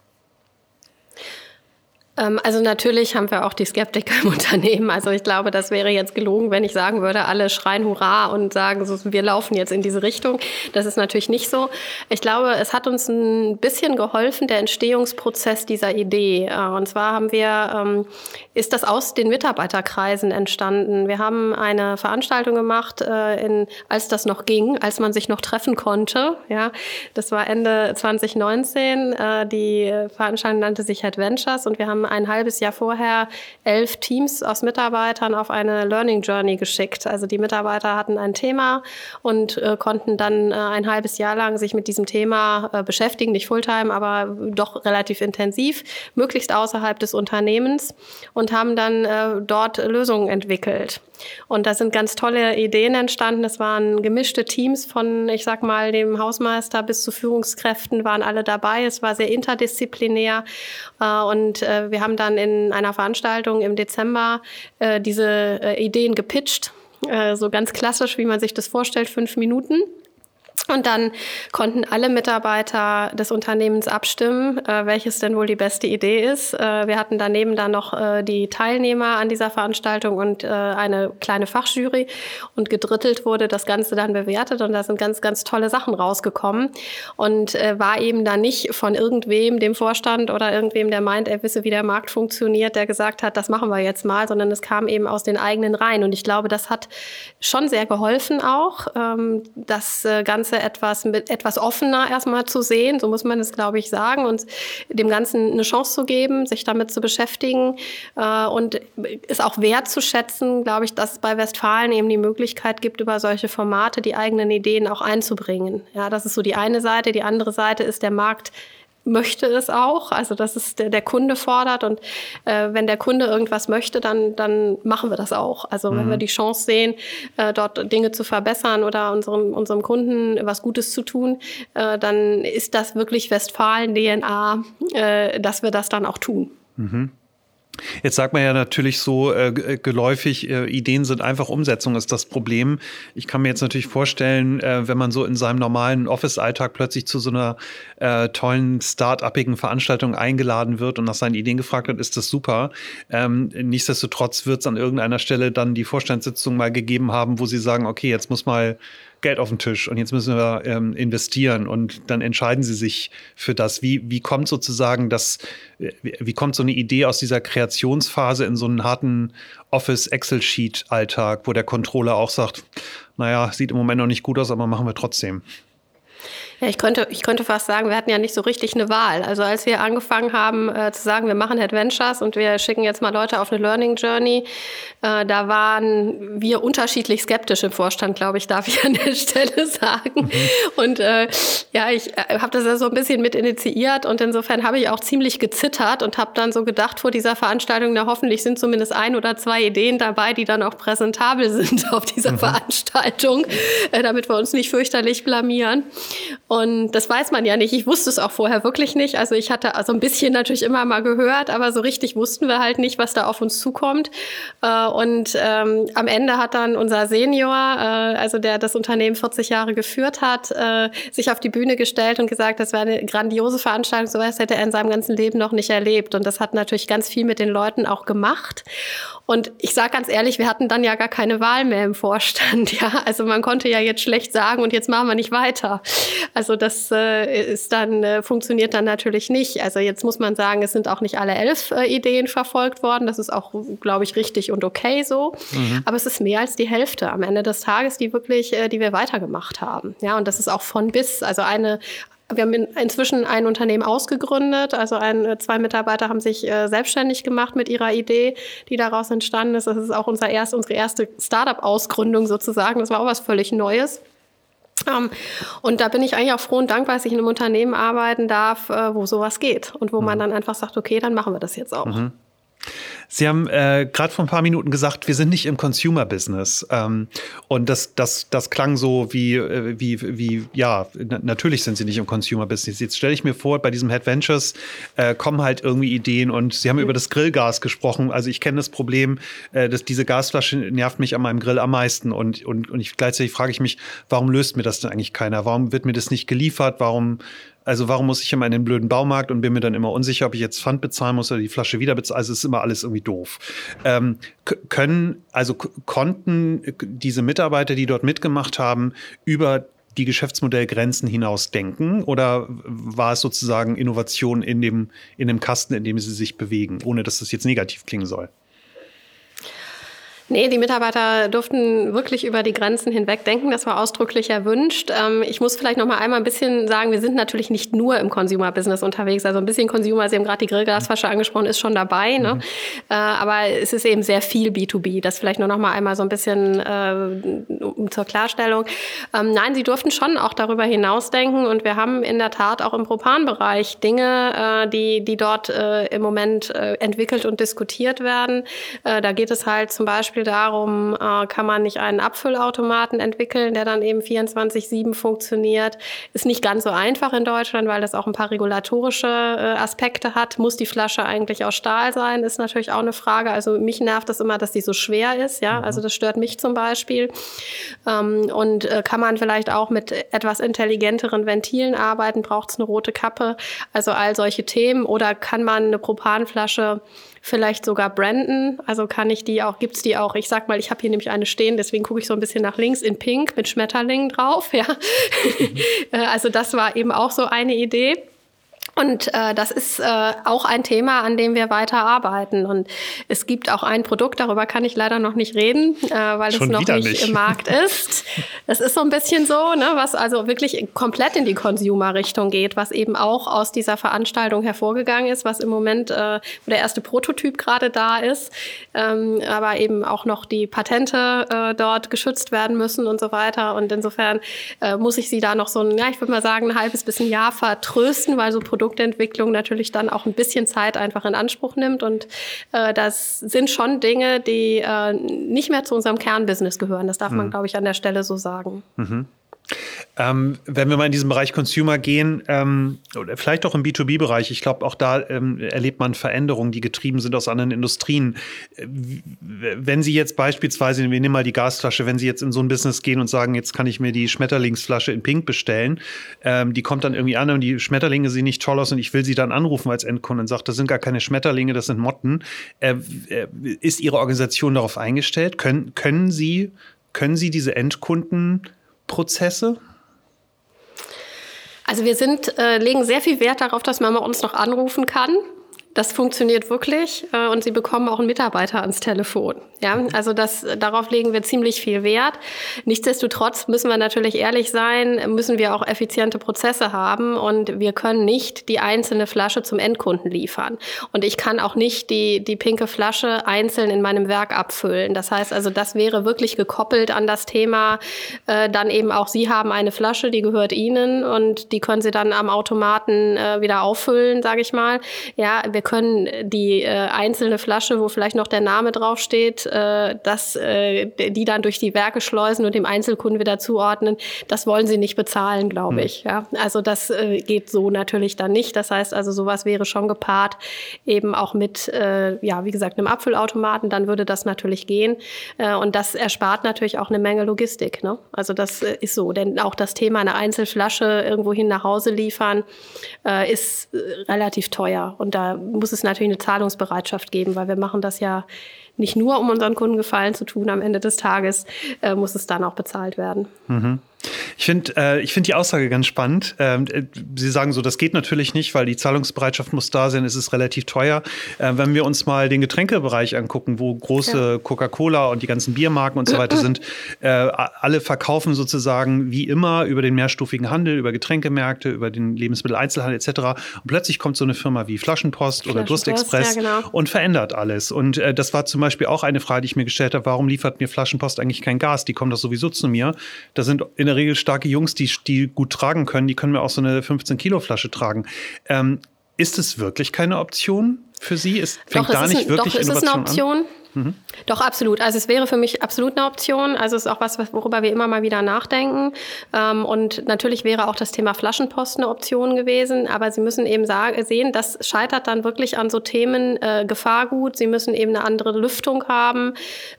Ähm, also natürlich haben wir auch die Skeptiker im Unternehmen. Also ich glaube, das wäre jetzt gelogen, wenn ich sagen würde, alle schreien Hurra und sagen, wir laufen jetzt in diese Richtung. Das ist natürlich nicht so. Ich glaube, es hat uns ein bisschen geholfen, der Entstehungsprozess dieser Idee. Äh, und zwar haben wir, ähm, ist das aus den Mitarbeiterkreisen entstanden. Wir haben eine Veranstaltung gemacht, äh, in, als das noch ging, als man sich noch treffen konnte. Ja, das war Ende 2019. Äh, die Veranstaltung nannte sich Adventures und wir haben ein halbes Jahr vorher elf Teams aus Mitarbeitern auf eine Learning Journey geschickt. Also die Mitarbeiter hatten ein Thema und äh, konnten dann äh, ein halbes Jahr lang sich mit diesem Thema äh, beschäftigen, nicht Fulltime, aber doch relativ intensiv, möglichst außerhalb des Unternehmens und haben dann äh, dort Lösungen entwickelt. Und da sind ganz tolle Ideen entstanden. Es waren gemischte Teams von, ich sag mal, dem Hausmeister bis zu Führungskräften waren alle dabei. Es war sehr interdisziplinär. Äh, und äh, wir haben dann in einer Veranstaltung im Dezember äh, diese Ideen gepitcht. So ganz klassisch, wie man sich das vorstellt, fünf Minuten. Und dann konnten alle Mitarbeiter des Unternehmens abstimmen, äh, welches denn wohl die beste Idee ist. Äh, wir hatten daneben dann noch äh, die Teilnehmer an dieser Veranstaltung und äh, eine kleine Fachjury. Und gedrittelt wurde das Ganze dann bewertet und da sind ganz, ganz tolle Sachen rausgekommen. Und äh, war eben dann nicht von irgendwem, dem Vorstand oder irgendwem, der meint, er wisse, wie der Markt funktioniert, der gesagt hat, das machen wir jetzt mal, sondern es kam eben aus den eigenen Reihen. Und ich glaube, das hat schon sehr geholfen auch, ähm, das äh, Ganze Ganze etwas mit etwas offener erstmal zu sehen, so muss man es, glaube ich, sagen, und dem Ganzen eine Chance zu geben, sich damit zu beschäftigen äh, und es auch wertzuschätzen, glaube ich, dass es bei Westfalen eben die Möglichkeit gibt, über solche Formate die eigenen Ideen auch einzubringen. Ja, das ist so die eine Seite. Die andere Seite ist der Markt möchte es auch. Also dass es der, der Kunde fordert und äh, wenn der Kunde irgendwas möchte, dann, dann machen wir das auch. Also mhm. wenn wir mhm. die Chance sehen, äh, dort Dinge zu verbessern oder unserem, unserem Kunden was Gutes zu tun, äh, dann ist das wirklich Westfalen-DNA, äh, dass wir das dann auch tun. Mhm. Jetzt sagt man ja natürlich so äh, äh, geläufig, äh, Ideen sind einfach Umsetzung ist das Problem. Ich kann mir jetzt natürlich vorstellen, äh, wenn man so in seinem normalen Office-Alltag plötzlich zu so einer äh, tollen, start-upigen Veranstaltung eingeladen wird und nach seinen Ideen gefragt wird, ist das super. Ähm, nichtsdestotrotz wird es an irgendeiner Stelle dann die Vorstandssitzung mal gegeben haben, wo sie sagen, okay, jetzt muss mal Geld auf den Tisch und jetzt müssen wir ähm, investieren und dann entscheiden sie sich für das. Wie, wie kommt sozusagen das, wie kommt so eine Idee aus dieser Kreationsphase in so einen harten Office-Excel-Sheet-Alltag, wo der Controller auch sagt, naja, sieht im Moment noch nicht gut aus, aber machen wir trotzdem? Ja, ich könnte, ich könnte fast sagen, wir hatten ja nicht so richtig eine Wahl. Also als wir angefangen haben äh, zu sagen, wir machen Adventures und wir schicken jetzt mal Leute auf eine Learning Journey, äh, da waren wir unterschiedlich skeptisch im Vorstand, glaube ich, darf ich an der Stelle sagen. Mhm. Und äh, ja, ich äh, habe das ja so ein bisschen mit initiiert und insofern habe ich auch ziemlich gezittert und habe dann so gedacht vor dieser Veranstaltung, na hoffentlich sind zumindest ein oder zwei Ideen dabei, die dann auch präsentabel sind auf dieser mhm. Veranstaltung, äh, damit wir uns nicht fürchterlich blamieren. Und das weiß man ja nicht. Ich wusste es auch vorher wirklich nicht. Also ich hatte also ein bisschen natürlich immer mal gehört, aber so richtig wussten wir halt nicht, was da auf uns zukommt. Äh, und ähm, am Ende hat dann unser Senior, äh, also der das Unternehmen 40 Jahre geführt hat, äh, sich auf die Bühne gestellt und gesagt, das wäre eine grandiose Veranstaltung. So was hätte er in seinem ganzen Leben noch nicht erlebt. Und das hat natürlich ganz viel mit den Leuten auch gemacht. Und ich sage ganz ehrlich, wir hatten dann ja gar keine Wahl mehr im Vorstand. Ja, also man konnte ja jetzt schlecht sagen und jetzt machen wir nicht weiter. Also das äh, ist dann äh, funktioniert dann natürlich nicht. Also jetzt muss man sagen, es sind auch nicht alle elf äh, Ideen verfolgt worden. Das ist auch, glaube ich, richtig und okay so. Mhm. Aber es ist mehr als die Hälfte am Ende des Tages, die wirklich, äh, die wir weitergemacht haben. Ja, und das ist auch von bis. Also eine wir haben inzwischen ein Unternehmen ausgegründet. Also ein, äh, zwei Mitarbeiter haben sich äh, selbstständig gemacht mit ihrer Idee, die daraus entstanden ist. Das ist auch unser erst, unsere erste Startup-Ausgründung sozusagen. Das war auch was völlig Neues. Um, ähm, und da bin ich eigentlich auch froh und dankbar, dass ich in einem Unternehmen arbeiten darf, äh, wo sowas geht und wo mhm. man dann einfach sagt, okay, dann machen wir das jetzt auch. Mhm. Sie haben äh, gerade vor ein paar Minuten gesagt, wir sind nicht im Consumer-Business. Ähm, und das, das, das klang so wie, äh, wie, wie ja, natürlich sind Sie nicht im Consumer-Business. Jetzt stelle ich mir vor, bei diesem Head Ventures äh, kommen halt irgendwie Ideen und Sie haben mhm. über das Grillgas gesprochen. Also ich kenne das Problem, äh, dass diese Gasflasche nervt mich an meinem Grill am meisten. Und, und, und ich, gleichzeitig frage ich mich, warum löst mir das denn eigentlich keiner? Warum wird mir das nicht geliefert? Warum also warum muss ich immer in den blöden Baumarkt und bin mir dann immer unsicher, ob ich jetzt Pfand bezahlen muss oder die Flasche wieder bezahlen. Also es ist immer alles irgendwie doof. Ähm, können, also konnten diese Mitarbeiter, die dort mitgemacht haben, über die Geschäftsmodellgrenzen hinaus denken oder war es sozusagen Innovation in dem, in dem Kasten, in dem sie sich bewegen, ohne dass das jetzt negativ klingen soll? Nee, die Mitarbeiter durften wirklich über die Grenzen hinweg denken. Das war ausdrücklich erwünscht. Ähm, ich muss vielleicht noch mal einmal ein bisschen sagen, wir sind natürlich nicht nur im Consumer-Business unterwegs. Also ein bisschen Consumer, Sie haben gerade die Grillgasflasche angesprochen, ist schon dabei. Ne? Mhm. Äh, aber es ist eben sehr viel B2B. Das vielleicht nur noch mal einmal so ein bisschen äh, zur Klarstellung. Ähm, nein, Sie durften schon auch darüber hinausdenken. Und wir haben in der Tat auch im Propan-Bereich Dinge, äh, die, die dort äh, im Moment äh, entwickelt und diskutiert werden. Äh, da geht es halt zum Beispiel Beispiel darum, äh, kann man nicht einen Abfüllautomaten entwickeln, der dann eben 24-7 funktioniert. Ist nicht ganz so einfach in Deutschland, weil das auch ein paar regulatorische äh, Aspekte hat. Muss die Flasche eigentlich aus Stahl sein, ist natürlich auch eine Frage. Also mich nervt das immer, dass die so schwer ist. Ja, mhm. also das stört mich zum Beispiel. Ähm, und äh, kann man vielleicht auch mit etwas intelligenteren Ventilen arbeiten? Braucht es eine rote Kappe? Also all solche Themen. Oder kann man eine Propanflasche vielleicht sogar branden. Also kann ich die auch, gibt's die auch? Ich sag mal, ich habe hier nämlich eine stehen, deswegen gucke ich so ein bisschen nach links in Pink mit Schmetterlingen drauf. Ja, mhm. also das war eben auch so eine Idee. Und äh, das ist äh, auch ein Thema, an dem wir weiter arbeiten. Und es gibt auch ein Produkt, darüber kann ich leider noch nicht reden, äh, weil Schon es noch nicht, nicht, im Markt ist. Es ist so ein bisschen so, ne, was also wirklich komplett in die Consumer-Richtung geht, was eben auch aus dieser Veranstaltung hervorgegangen ist, was im Moment äh, der erste Prototyp gerade da ist, ähm, aber eben auch noch die Patente äh, dort geschützt werden müssen und so weiter. Und insofern äh, muss ich sie da noch so ein, ja, ich würde mal sagen, ein halbes bis ein Jahr vertrösten, weil so Produktentwicklung natürlich dann auch ein bisschen Zeit einfach in Anspruch nimmt. Und äh, das sind schon Dinge, die äh, nicht mehr zu unserem Kernbusiness gehören. Das darf man, mhm. glaube ich, an der Stelle so sagen. Mhm. Ähm, wenn wir mal in diesen Bereich Consumer gehen, ähm, oder vielleicht auch im B2B-Bereich, ich glaube, auch da ähm, erlebt man Veränderungen, die getrieben sind aus anderen Industrien. Äh, wenn Sie jetzt beispielsweise, wir nehmen mal die Gasflasche, wenn Sie jetzt in so ein Business gehen und sagen, jetzt kann ich mir die Schmetterlingsflasche in Pink bestellen, ähm, die kommt dann irgendwie an und die Schmetterlinge sehen nicht toll aus und ich will Sie dann anrufen als Endkunde und sagt, das sind gar keine Schmetterlinge, das sind Motten. Äh, äh, ist Ihre Organisation darauf eingestellt? Können, können Sie, können Sie diese Endkunden Prozesse? Also wir sind, äh, legen sehr viel Wert darauf, dass man uns noch anrufen kann. Das funktioniert wirklich äh, und sie bekommen auch einen Mitarbeiter ans Telefon. Ja, also das, darauf legen wir ziemlich viel Wert. Nichtsdestotrotz müssen wir natürlich ehrlich sein, müssen wir auch effiziente Prozesse haben und wir können nicht die einzelne Flasche zum Endkunden liefern. Und ich kann auch nicht die, die pinke Flasche einzeln in meinem Werk abfüllen. Das heißt also, das wäre wirklich gekoppelt an das Thema, äh, dann eben auch, Sie haben eine Flasche, die gehört Ihnen und die können Sie dann am Automaten äh, wieder auffüllen, sage ich mal. Ja, wir können die äh, einzelne Flasche, wo vielleicht noch der Name draufsteht, äh, dass äh, die dann durch die Werke schleusen und dem Einzelkunden wieder zuordnen. Das wollen sie nicht bezahlen, glaube hm. ich. Ja? Also das äh, geht so natürlich dann nicht. Das heißt also, sowas wäre schon gepaart, eben auch mit, äh, ja, wie gesagt, einem Apfelautomaten. Dann würde das natürlich gehen. Äh, und das erspart natürlich auch eine Menge Logistik. Ne? Also das äh, ist so. Denn auch das Thema eine Einzelflasche irgendwohin nach Hause liefern, äh, ist äh, relativ teuer. Und da muss es natürlich eine Zahlungsbereitschaft geben, weil wir machen das ja nicht nur, um unseren Kunden Gefallen zu tun. Am Ende des Tages äh, muss es dann auch bezahlt werden. Mhm. Ich finde äh, ich find die Aussage ganz spannend. Ähm, äh, Sie sagen so, das geht natürlich nicht, weil die Zahlungsbereitschaft muss da sein, es ist relativ teuer. Äh, wenn wir uns mal den Getränkebereich angucken, wo große ja. Coca-Cola und die ganzen Biermarken und so weiter sind, äh, alle verkaufen sozusagen wie immer über den mehrstufigen Handel, über Getränkemärkte, über den Lebensmitteleinzelhandel etc. Und plötzlich kommt so eine Firma wie Flaschenpost, oder Durstexpress ja, genau. und verändert alles. Und äh, das war zum Beispiel auch eine Frage, die ich mir gestellt habe, warum liefert mir Flaschenpost eigentlich kein Gas? Die kommen doch sowieso zu mir. Da sind in der Regel starke Jungs, die, die gut tragen können, die können mir auch so eine 15-Kilo-Flasche tragen. Ähm, ist es wirklich keine Option für Sie? Ist, fängt doch, da nicht ein, wirklich doch, Innovation ist es eine Option. An? Mhm. Doch, absolut. Also es wäre für mich absolut eine Option. Also es ist auch was, worüber wir immer mal wieder nachdenken. Ähm, und natürlich wäre auch das Thema Flaschenpost eine Option gewesen. Aber Sie müssen eben sehen, das scheitert dann wirklich an so Themen äh, Gefahrgut. Sie müssen eben eine andere Lüftung haben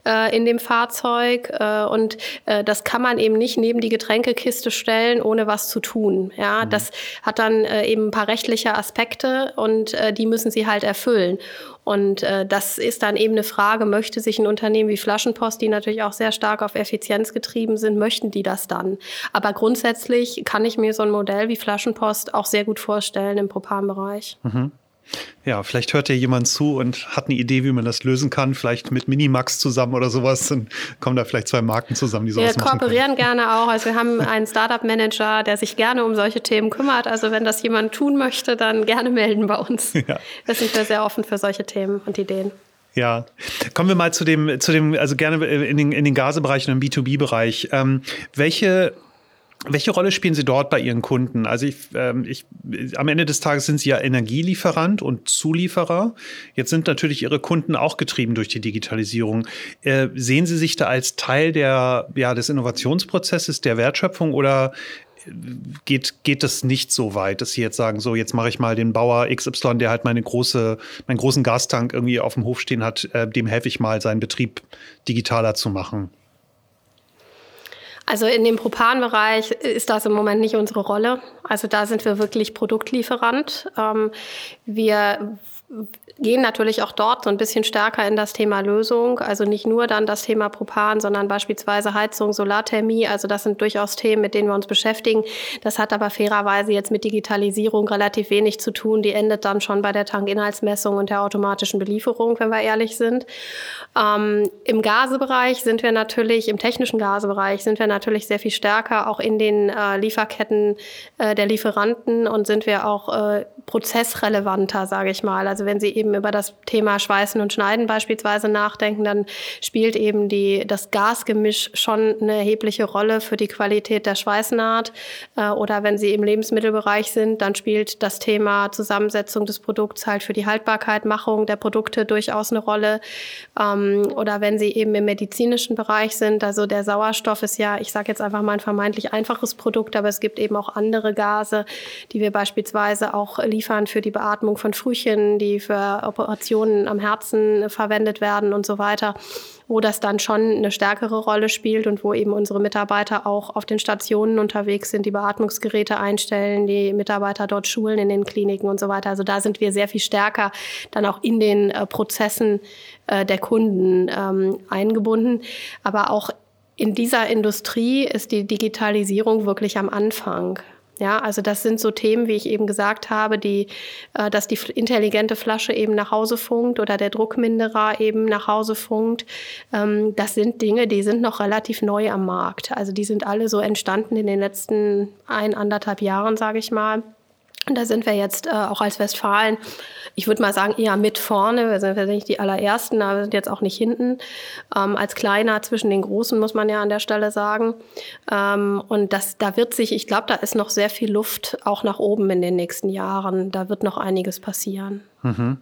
äh, in dem Fahrzeug. Äh, und äh, das kann man eben nicht neben die Getränkekiste stellen, ohne was zu tun. Ja, mhm. das hat dann äh, eben ein paar rechtliche Aspekte und äh, die müssen Sie halt erfüllen. Und äh, das ist dann eben eine Frage, möchte sich ein Unternehmen wie Flaschenpost, die natürlich auch sehr stark auf Effizienz getrieben sind, möchten die das dann? Aber grundsätzlich kann ich mir so ein Modell wie Flaschenpost auch sehr gut vorstellen im Propanbereich. Mhm. Ja, vielleicht hört ja jemand zu und hat eine Idee, wie man das lösen kann. Vielleicht mit Minimax zusammen oder sowas. Dann kommen da vielleicht zwei Marken zusammen, die sowas Wir kooperieren gerne auch. Also wir haben einen Startup-Manager, der sich gerne um solche Themen kümmert. Also wenn das jemand tun möchte, dann gerne melden bei uns. Ja. Wir sind wir sehr offen für solche Themen und Ideen. Ja, kommen wir mal zu dem, zu dem, also gerne in den, in den Gasebereich und im B2B-Bereich. Ähm, welche welche Rolle spielen Sie dort bei Ihren Kunden? Also ich, ähm, ich, am Ende des Tages sind Sie ja Energielieferant und Zulieferer. Jetzt sind natürlich Ihre Kunden auch getrieben durch die Digitalisierung. Äh, sehen Sie sich da als Teil der, ja, des Innovationsprozesses, der Wertschöpfung oder geht, geht es nicht so weit, dass Sie jetzt sagen, so jetzt mache ich mal den Bauer XY, der halt meine große, meinen großen Gastank irgendwie auf dem Hof stehen hat, äh, dem helfe ich mal, seinen Betrieb digitaler zu machen? Also in dem Propan-Bereich ist das im Moment nicht unsere Rolle. Also da sind wir wirklich Produktlieferant. Ähm, wir gehen natürlich auch dort so ein bisschen stärker in das Thema Lösung. Also nicht nur dann das Thema Propan, sondern beispielsweise Heizung, Solarthermie. Also das sind durchaus Themen, mit denen wir uns beschäftigen. Das hat aber fairerweise jetzt mit Digitalisierung relativ wenig zu tun. Die endet dann schon bei der Tankinhaltsmessung und der automatischen Belieferung, wenn wir ehrlich sind. Ähm, Im Gasebereich sind wir natürlich, im technischen Gasebereich sind wir natürlich sehr viel stärker auch in den äh, Lieferketten äh, der Lieferanten und sind wir auch äh, prozessrelevanter, sage ich mal. Also wenn Sie eben über das Thema Schweißen und Schneiden beispielsweise nachdenken, dann spielt eben die, das Gasgemisch schon eine erhebliche Rolle für die Qualität der Schweißnaht. Äh, oder wenn Sie im Lebensmittelbereich sind, dann spielt das Thema Zusammensetzung des Produkts halt für die Haltbarkeitmachung der Produkte durchaus eine Rolle. Ähm, oder wenn Sie eben im medizinischen Bereich sind, also der Sauerstoff ist ja, ich sage jetzt einfach mal ein vermeintlich einfaches Produkt, aber es gibt eben auch andere Gase, die wir beispielsweise auch liefern für die Beatmung von Frühchen, die für Operationen am Herzen verwendet werden und so weiter, wo das dann schon eine stärkere Rolle spielt und wo eben unsere Mitarbeiter auch auf den Stationen unterwegs sind, die Beatmungsgeräte einstellen, die Mitarbeiter dort schulen in den Kliniken und so weiter. Also da sind wir sehr viel stärker dann auch in den äh, Prozessen äh, der Kunden ähm, eingebunden. Aber auch in dieser Industrie ist die Digitalisierung wirklich am Anfang. Ja, also das sind so Themen, wie ich eben gesagt habe, die, äh, dass die intelligente Flasche eben nach Hause funkt oder der Druckminderer eben nach Hause funkt. Ähm, das sind Dinge, die sind noch relativ neu am Markt. Also die sind alle so entstanden in den letzten ein, anderthalb Jahren, sage ich mal. Und da sind wir jetzt äh, auch als Westfalen, ich würde mal sagen, eher mit vorne. Wir sind nicht die allerersten, aber wir sind jetzt auch nicht hinten. Ähm, als Kleiner zwischen den Großen, muss man ja an der Stelle sagen. Ähm, und das, da wird sich, ich glaube, da ist noch sehr viel Luft auch nach oben in den nächsten Jahren. Da wird noch einiges passieren. Mhm.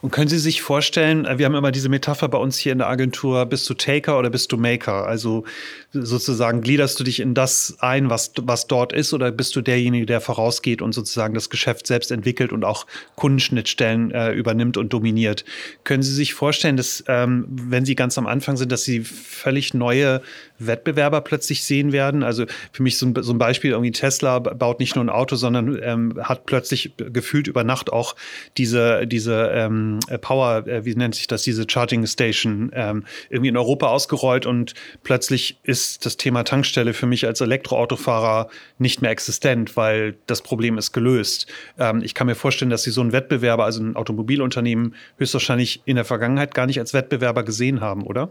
Und können Sie sich vorstellen, äh, wir haben immer diese Metapher bei uns hier in der Agentur, bist du Taker oder bist du Maker? Also sozusagen gliederst du dich in das ein, was, was dort ist, oder bist du derjenige, der vorausgeht und sozusagen das Geschäft selbst entwickelt und auch Kundenschnittstellen äh, übernimmt und dominiert? Können Sie sich vorstellen, dass, ähm, wenn Sie ganz am Anfang sind, dass Sie völlig neue Wettbewerber plötzlich sehen werden? Also für mich so ein, so ein Beispiel, irgendwie Tesla baut nicht nur ein Auto, sondern ähm, hat plötzlich gefühlt über Nacht auch diese, diese ähm, Power, äh, wie nennt sich das, diese Charging Station ähm, irgendwie in Europa ausgerollt und plötzlich ist das Thema Tankstelle für mich als Elektroautofahrer nicht mehr existent, weil das Problem ist gelöst. Ähm, ich kann mir vorstellen, dass Sie so einen Wettbewerber, also ein Automobilunternehmen, höchstwahrscheinlich in der Vergangenheit gar nicht als Wettbewerber gesehen haben, oder?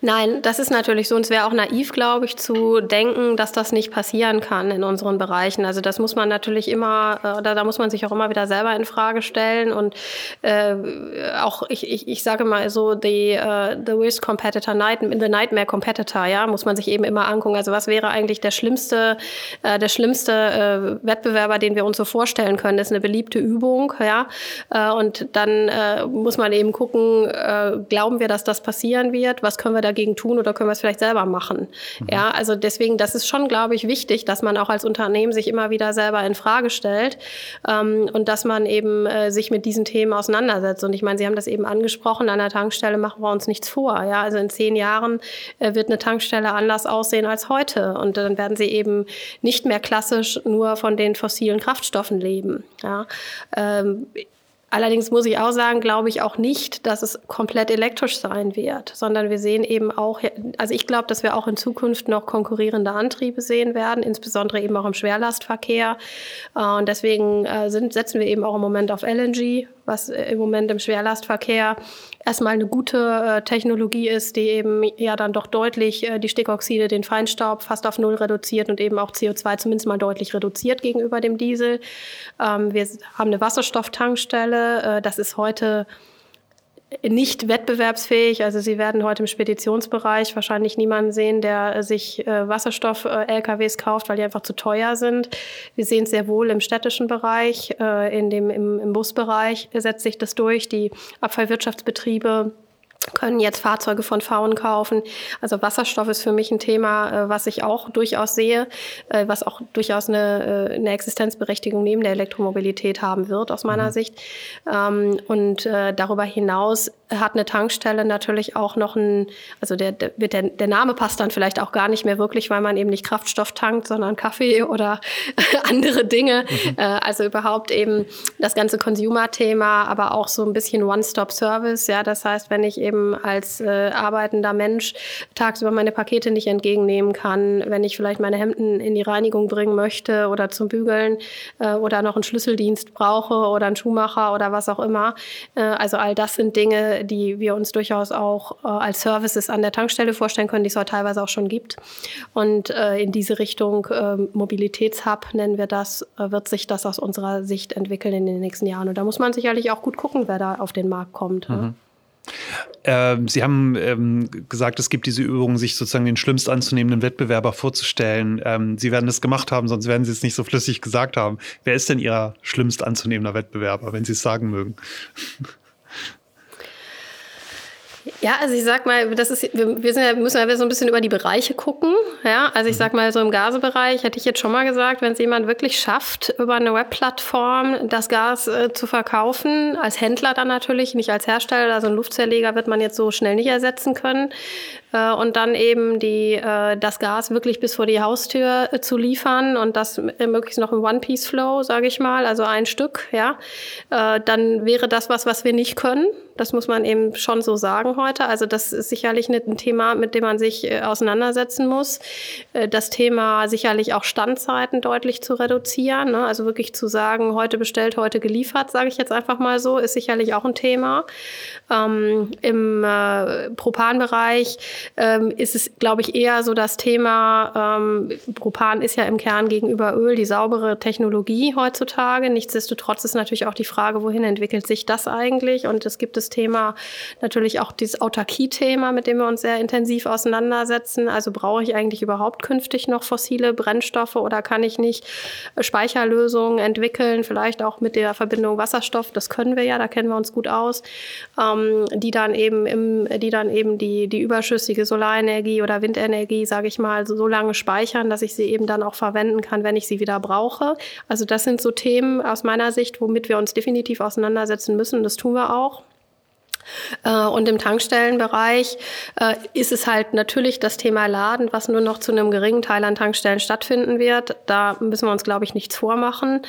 Nein, das ist natürlich so. Und es wäre auch naiv, glaube ich, zu denken, dass das nicht passieren kann in unseren Bereichen. Also das muss man natürlich immer, äh, da, da muss man sich auch immer wieder selber in Frage stellen. Und äh, auch, ich, ich, ich sage mal so, the, uh, the worst competitor, night, the nightmare competitor, ja, muss man sich eben immer angucken. Also was wäre eigentlich der schlimmste, äh, der schlimmste äh, Wettbewerber, den wir uns so vorstellen können? Das ist eine beliebte Übung, ja. Äh, und dann äh, muss man eben gucken, äh, glauben wir, dass das passieren wird? Was können wir dagegen tun oder können wir es vielleicht selber machen? Mhm. Ja, also deswegen, das ist schon, glaube ich, wichtig, dass man auch als Unternehmen sich immer wieder selber in Frage stellt ähm, und dass man eben äh, sich mit diesen Themen auseinandersetzt. Und ich meine, Sie haben das eben angesprochen, an der Tankstelle machen wir uns nichts vor. Ja, also in zehn Jahren äh, wird eine Tankstelle anders aussehen als heute. Und dann werden sie eben nicht mehr klassisch nur von den fossilen Kraftstoffen leben. Ja, ähm, Allerdings muss ich auch sagen, glaube ich auch nicht, dass es komplett elektrisch sein wird, sondern wir sehen eben auch, also ich glaube, dass wir auch in Zukunft noch konkurrierende Antriebe sehen werden, insbesondere eben auch im Schwerlastverkehr. Äh, und deswegen äh, sind, setzen wir eben auch im Moment auf LNG, was im Moment im Schwerlastverkehr erstmal eine gute äh, Technologie ist, die eben ja dann doch deutlich äh, die Stickoxide, den Feinstaub fast auf Null reduziert und eben auch CO2 zumindest mal deutlich reduziert gegenüber dem Diesel. Ähm, wir haben eine Wasserstofftankstelle. Äh, das ist heute nicht wettbewerbsfähig. Also Sie werden heute im Speditionsbereich wahrscheinlich niemanden sehen, der sich äh, Wasserstoff-LKWs kauft, weil die einfach zu teuer sind. Wir sehen es sehr wohl im städtischen Bereich, äh, in dem, im, im Busbereich setzt sich das durch. Die Abfallwirtschaftsbetriebe können jetzt Fahrzeuge von Fahren kaufen. Also Wasserstoff ist für mich ein Thema, äh, was ich auch durchaus sehe, äh, was auch durchaus eine, äh, eine Existenzberechtigung neben der Elektromobilität haben wird, aus meiner mhm. Sicht. Ähm, und darüber hinaus hat eine Tankstelle natürlich auch noch ein, also der, der, der, der Name passt dann vielleicht auch gar nicht mehr wirklich, weil man eben nicht Kraftstoff tankt, sondern Kaffee oder andere Dinge. Mhm. Also überhaupt eben das ganze Consumer-Thema, aber auch so ein bisschen One-Stop-Service. Ja, das heißt, wenn ich eben als äh, arbeitender Mensch tagsüber meine Pakete nicht entgegennehmen kann, wenn ich vielleicht meine Hemden in die Reinigung bringen möchte oder zum Bügeln äh, oder noch einen Schlüsseldienst brauche oder einen Schuhmacher oder was auch immer. Äh, also all das sind Dinge, die wir uns durchaus auch äh, als Services an der Tankstelle vorstellen können, die es heute teilweise auch schon gibt. Und äh, in diese Richtung äh, Mobilitätshub nennen wir das, wird sich das aus unserer Sicht entwickeln in den nächsten Jahren. Und da muss man sicherlich auch gut gucken, wer da auf den Markt kommt. Ne? Mhm. Ne? Ähm, Sie haben ähm, gesagt, es gibt diese Übung, sich sozusagen den schlimmst anzunehmenden Wettbewerber vorzustellen. Ähm, Sie werden das gemacht haben, sonst werden Sie es nicht so flüssig gesagt haben. Wer ist denn Ihr schlimmst anzunehmender Wettbewerber, wenn Sie es sagen mögen? Ja, also ich sag mal, das ist, wir, wir sind ja, müssen ja so ein bisschen über die Bereiche gucken. Ja, also ich sag mal, so im Gasebereich hätte ich jetzt schon mal gesagt, wenn es jemand wirklich schafft, über eine Webplattform das Gas äh, zu verkaufen, als Händler dann natürlich, nicht als Hersteller, also ein Luftzerleger wird man jetzt so schnell nicht ersetzen können. Äh, und dann eben die, äh, das Gas wirklich bis vor die Haustür äh, zu liefern und das möglichst noch im One-Piece-Flow, sage ich mal, also ein Stück, ja, äh, dann wäre das was, was wir nicht können. Das muss man eben schon so sagen heute. Also das ist sicherlich ein Thema, mit dem man sich äh, auseinandersetzen muss. Äh, das Thema sicherlich auch Standzeiten deutlich zu reduzieren. Ne? Also wirklich zu sagen, heute bestellt, heute geliefert, sage ich jetzt einfach mal so, ist sicherlich auch ein Thema. Ähm, Im äh, Propanbereich ähm, ist es, glaube ich, eher so das Thema, ähm, Propan ist ja im Kern gegenüber Öl die saubere Technologie heutzutage. Nichtsdestotrotz ist natürlich auch die Frage, wohin entwickelt sich das eigentlich? Und es gibt das Thema natürlich auch dieses Autarkie-Thema, mit dem wir uns sehr intensiv auseinandersetzen. Also brauche ich eigentlich überhaupt künftig noch fossile Brennstoffe oder kann ich nicht Speicherlösungen entwickeln, vielleicht auch mit der Verbindung Wasserstoff? Das können wir ja, da kennen wir uns gut aus, ähm, die dann eben im, die dann eben die, die überschüssige Solarenergie oder Windenergie, sage ich mal, so lange speichern, dass ich sie eben dann auch verwenden kann, wenn ich sie wieder brauche. Also das sind so Themen aus meiner Sicht, womit wir uns definitiv auseinandersetzen müssen. Das tun wir auch. Äh, und im Tankstellenbereich äh, ist es halt natürlich das Thema Laden, was nur noch zu einem geringen Teil an Tankstellen stattfinden wird. Da müssen wir uns, glaube ich, nichts vormachen.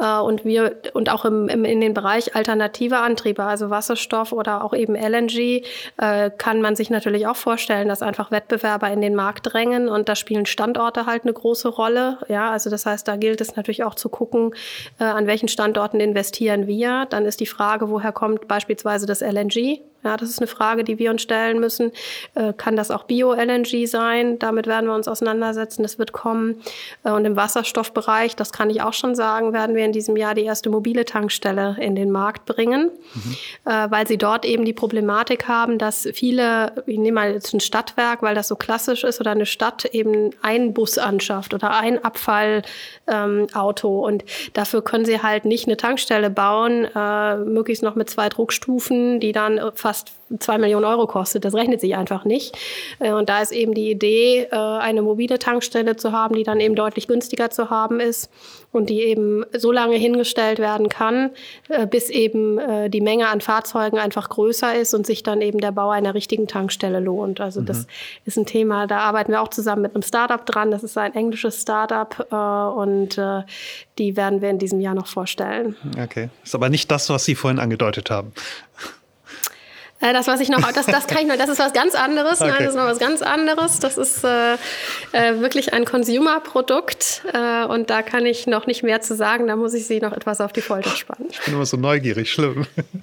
Äh, und wir, und auch im, im, in den Bereich alternative Antriebe, also Wasserstoff oder auch eben LNG, kann man sich natürlich auch vorstellen, dass einfach Wettbewerber in den Markt drängen und da spielen Standorte halt eine große Rolle. Ja, also das heißt, da gilt es natürlich auch zu gucken, an welchen Standorten investieren wir. Dann ist die Frage, woher kommt beispielsweise das LNG? energy. Ja, das ist eine Frage, die wir uns stellen müssen. Äh, kann das auch Bio-LNG sein? Damit werden wir uns auseinandersetzen. Das wird kommen. Äh, und im Wasserstoffbereich, das kann ich auch schon sagen, werden wir in diesem Jahr die erste mobile Tankstelle in den Markt bringen, mhm. äh, weil sie dort eben die Problematik haben, dass viele, ich nehme mal jetzt ein Stadtwerk, weil das so klassisch ist, oder eine Stadt eben einen Bus anschafft oder ein Abfallauto. Ähm, und dafür können sie halt nicht eine Tankstelle bauen, äh, möglichst noch mit zwei Druckstufen, die dann fast fast zwei Millionen Euro kostet. Das rechnet sich einfach nicht. Äh, und da ist eben die Idee, äh, eine mobile Tankstelle zu haben, die dann eben deutlich günstiger zu haben ist und die eben so lange hingestellt werden kann, äh, bis eben die Menge an Fahrzeugen einfach größer ist und sich dann eben der Bau einer richtigen Tankstelle lohnt. Also mhm. das ist ein Thema, da arbeiten wir auch zusammen mit einem Startup dran. Das ist ein englisches Startup und die werden wir in diesem Jahr noch vorstellen. Okay, ist aber nicht das, was Sie vorhin angedeutet haben. Äh, das, was ich noch, das, das kann ich noch, das ist was ganz anderes. Okay. Nein, das ist noch was ganz anderes. Das ist äh, äh, wirklich ein Consumer-Produkt äh, und da kann ich noch nicht mehr zu sagen. Da muss ich Sie noch etwas auf die Folter spannen. Ich bin immer so neugierig, schlimm.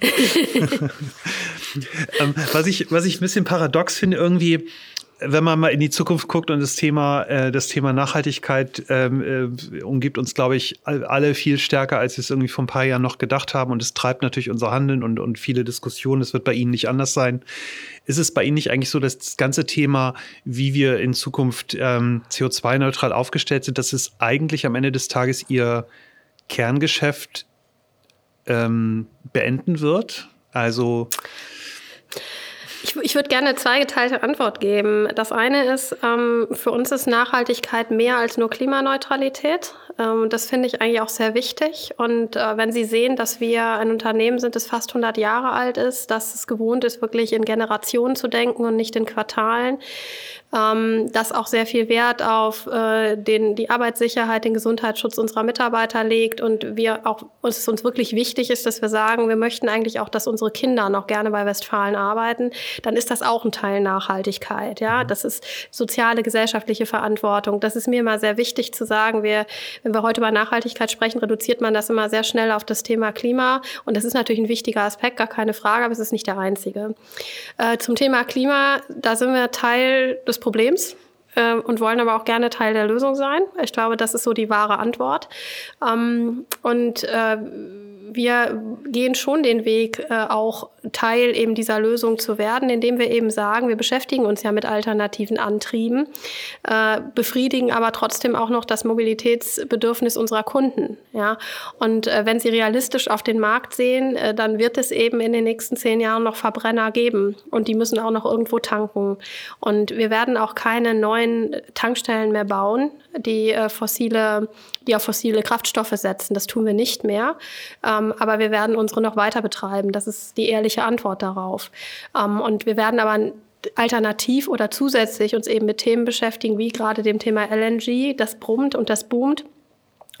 ähm, was, ich, was ich ein bisschen paradox finde, irgendwie, wenn man mal in die Zukunft guckt und das Thema, äh, das Thema Nachhaltigkeit ähm, äh, umgibt uns, glaube ich, alle viel stärker, als wir es irgendwie vor ein paar Jahren noch gedacht haben. Und es treibt natürlich unser Handeln und, und viele Diskussionen. Es wird bei Ihnen nicht anders sein. Ist es bei Ihnen nicht eigentlich so, dass das ganze Thema, wie wir in Zukunft ähm, CO2-neutral aufgestellt sind, dass es eigentlich am Ende des Tages Ihr Kerngeschäft ähm, beenden wird? Also ich, ich würde gerne eine zweigeteilte Antwort geben. Das eine ist, ähm, für uns ist Nachhaltigkeit mehr als nur Klimaneutralität. Ähm, das finde ich eigentlich auch sehr wichtig. Und äh, wenn Sie sehen, dass wir ein Unternehmen sind, das fast 100 Jahre alt ist, dass es gewohnt ist, wirklich in Generationen zu denken und nicht in Quartalen, ähm, das auch sehr viel Wert auf äh, den, die Arbeitssicherheit, den Gesundheitsschutz unserer Mitarbeiter legt und wir auch, uns uns wirklich wichtig ist, dass wir sagen, wir möchten eigentlich auch, dass unsere Kinder noch gerne bei Westfalen arbeiten, dann ist das auch ein Teil Nachhaltigkeit. Ja, mhm. das ist soziale, gesellschaftliche Verantwortung. Das ist mir immer sehr wichtig zu sagen. Wir, wenn wir heute über Nachhaltigkeit sprechen, reduziert man das immer sehr schnell auf das Thema Klima. Und das ist natürlich ein wichtiger Aspekt, gar keine Frage, aber es ist nicht der einzige. Äh, zum Thema Klima, da sind wir Teil des Problems äh, und wollen aber auch gerne Teil der Lösung sein. Ich glaube, das ist so die wahre Antwort. Ähm, und äh, wir gehen schon den Weg, äh, auch Teil eben dieser Lösung zu werden, indem wir eben sagen, wir beschäftigen uns ja mit alternativen Antrieben, äh, befriedigen aber trotzdem auch noch das Mobilitätsbedürfnis unserer Kunden. Ja? Und äh, wenn sie realistisch auf den Markt sehen, äh, dann wird es eben in den nächsten zehn Jahren noch Verbrenner geben und die müssen auch noch irgendwo tanken. Und wir werden auch keine neuen Tankstellen mehr bauen, die äh, fossile, die auf fossile Kraftstoffe setzen. Das tun wir nicht mehr. Ähm, aber wir werden unsere noch weiter betreiben. Das ist die ehrliche Antwort darauf. Ähm, und wir werden aber alternativ oder zusätzlich uns eben mit Themen beschäftigen, wie gerade dem Thema LNG. Das brummt und das boomt.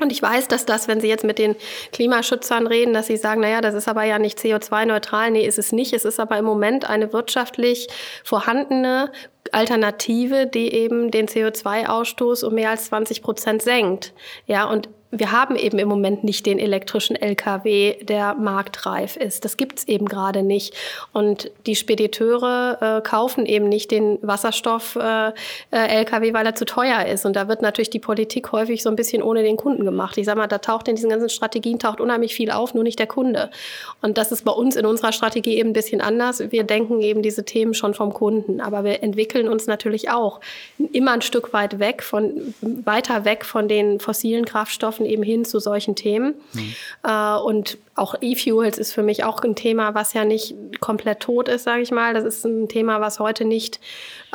Und ich weiß, dass das, wenn Sie jetzt mit den Klimaschützern reden, dass sie sagen, naja, das ist aber ja nicht CO2-neutral. Nee, ist es nicht. Es ist aber im Moment eine wirtschaftlich vorhandene Alternative, die eben den CO2-Ausstoß um mehr als 20 Prozent senkt. Ja, und wir haben eben im Moment nicht den elektrischen LKW, der marktreif ist. Das gibt's eben gerade nicht. Und die Spediteure äh, kaufen eben nicht den Wasserstoff-LKW, äh, äh weil er zu teuer ist. Und da wird natürlich die Politik häufig so ein bisschen ohne den Kunden gemacht. Ich sage mal, da taucht in diesen ganzen Strategien taucht unheimlich viel auf, nur nicht der Kunde. Und das ist bei uns in unserer Strategie eben ein bisschen anders. Wir denken eben diese Themen schon vom Kunden. Aber wir entwickeln uns natürlich auch immer ein Stück weit weg von, weiter weg von den fossilen Kraftstoffen Stoffen eben hin zu solchen Themen. Mhm. Äh, und auch E-Fuels ist für mich auch ein Thema, was ja nicht komplett tot ist, sage ich mal. Das ist ein Thema, was heute nicht,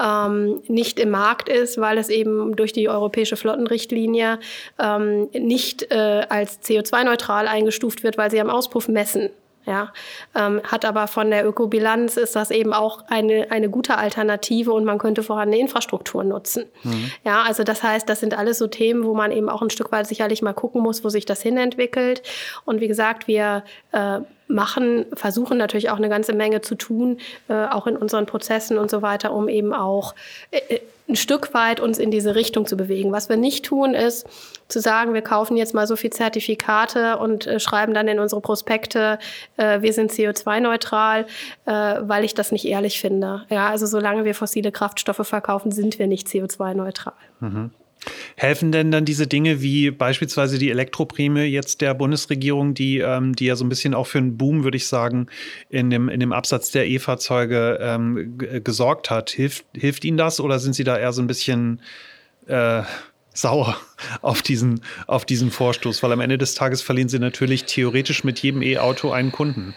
ähm, nicht im Markt ist, weil es eben durch die europäische Flottenrichtlinie ähm, nicht äh, als CO2-neutral eingestuft wird, weil sie am Auspuff messen. Ja, ähm, hat aber von der Ökobilanz ist das eben auch eine, eine gute Alternative und man könnte vorhandene Infrastruktur nutzen. Mhm. Ja, also das heißt, das sind alles so Themen, wo man eben auch ein Stück weit sicherlich mal gucken muss, wo sich das hinentwickelt. Und wie gesagt, wir äh, machen, versuchen natürlich auch eine ganze Menge zu tun, äh, auch in unseren Prozessen und so weiter, um eben auch äh, äh ein Stück weit uns in diese Richtung zu bewegen. Was wir nicht tun, ist zu sagen, wir kaufen jetzt mal so viel Zertifikate und äh, schreiben dann in unsere Prospekte, äh, wir sind CO2-neutral, äh, weil ich das nicht ehrlich finde. Ja, also solange wir fossile Kraftstoffe verkaufen, sind wir nicht CO2-neutral. Mhm. Helfen denn dann diese Dinge wie beispielsweise die Elektroprämie jetzt der Bundesregierung, die, ähm, die ja so ein bisschen auch für einen Boom, würde ich sagen, in dem, in dem Absatz der E-Fahrzeuge ähm, gesorgt hat? Hilft, hilft Ihnen das oder sind Sie da eher so ein bisschen äh, sauer auf diesen, auf diesen Vorstoß? Weil am Ende des Tages verlieren Sie natürlich theoretisch mit jedem E-Auto einen Kunden.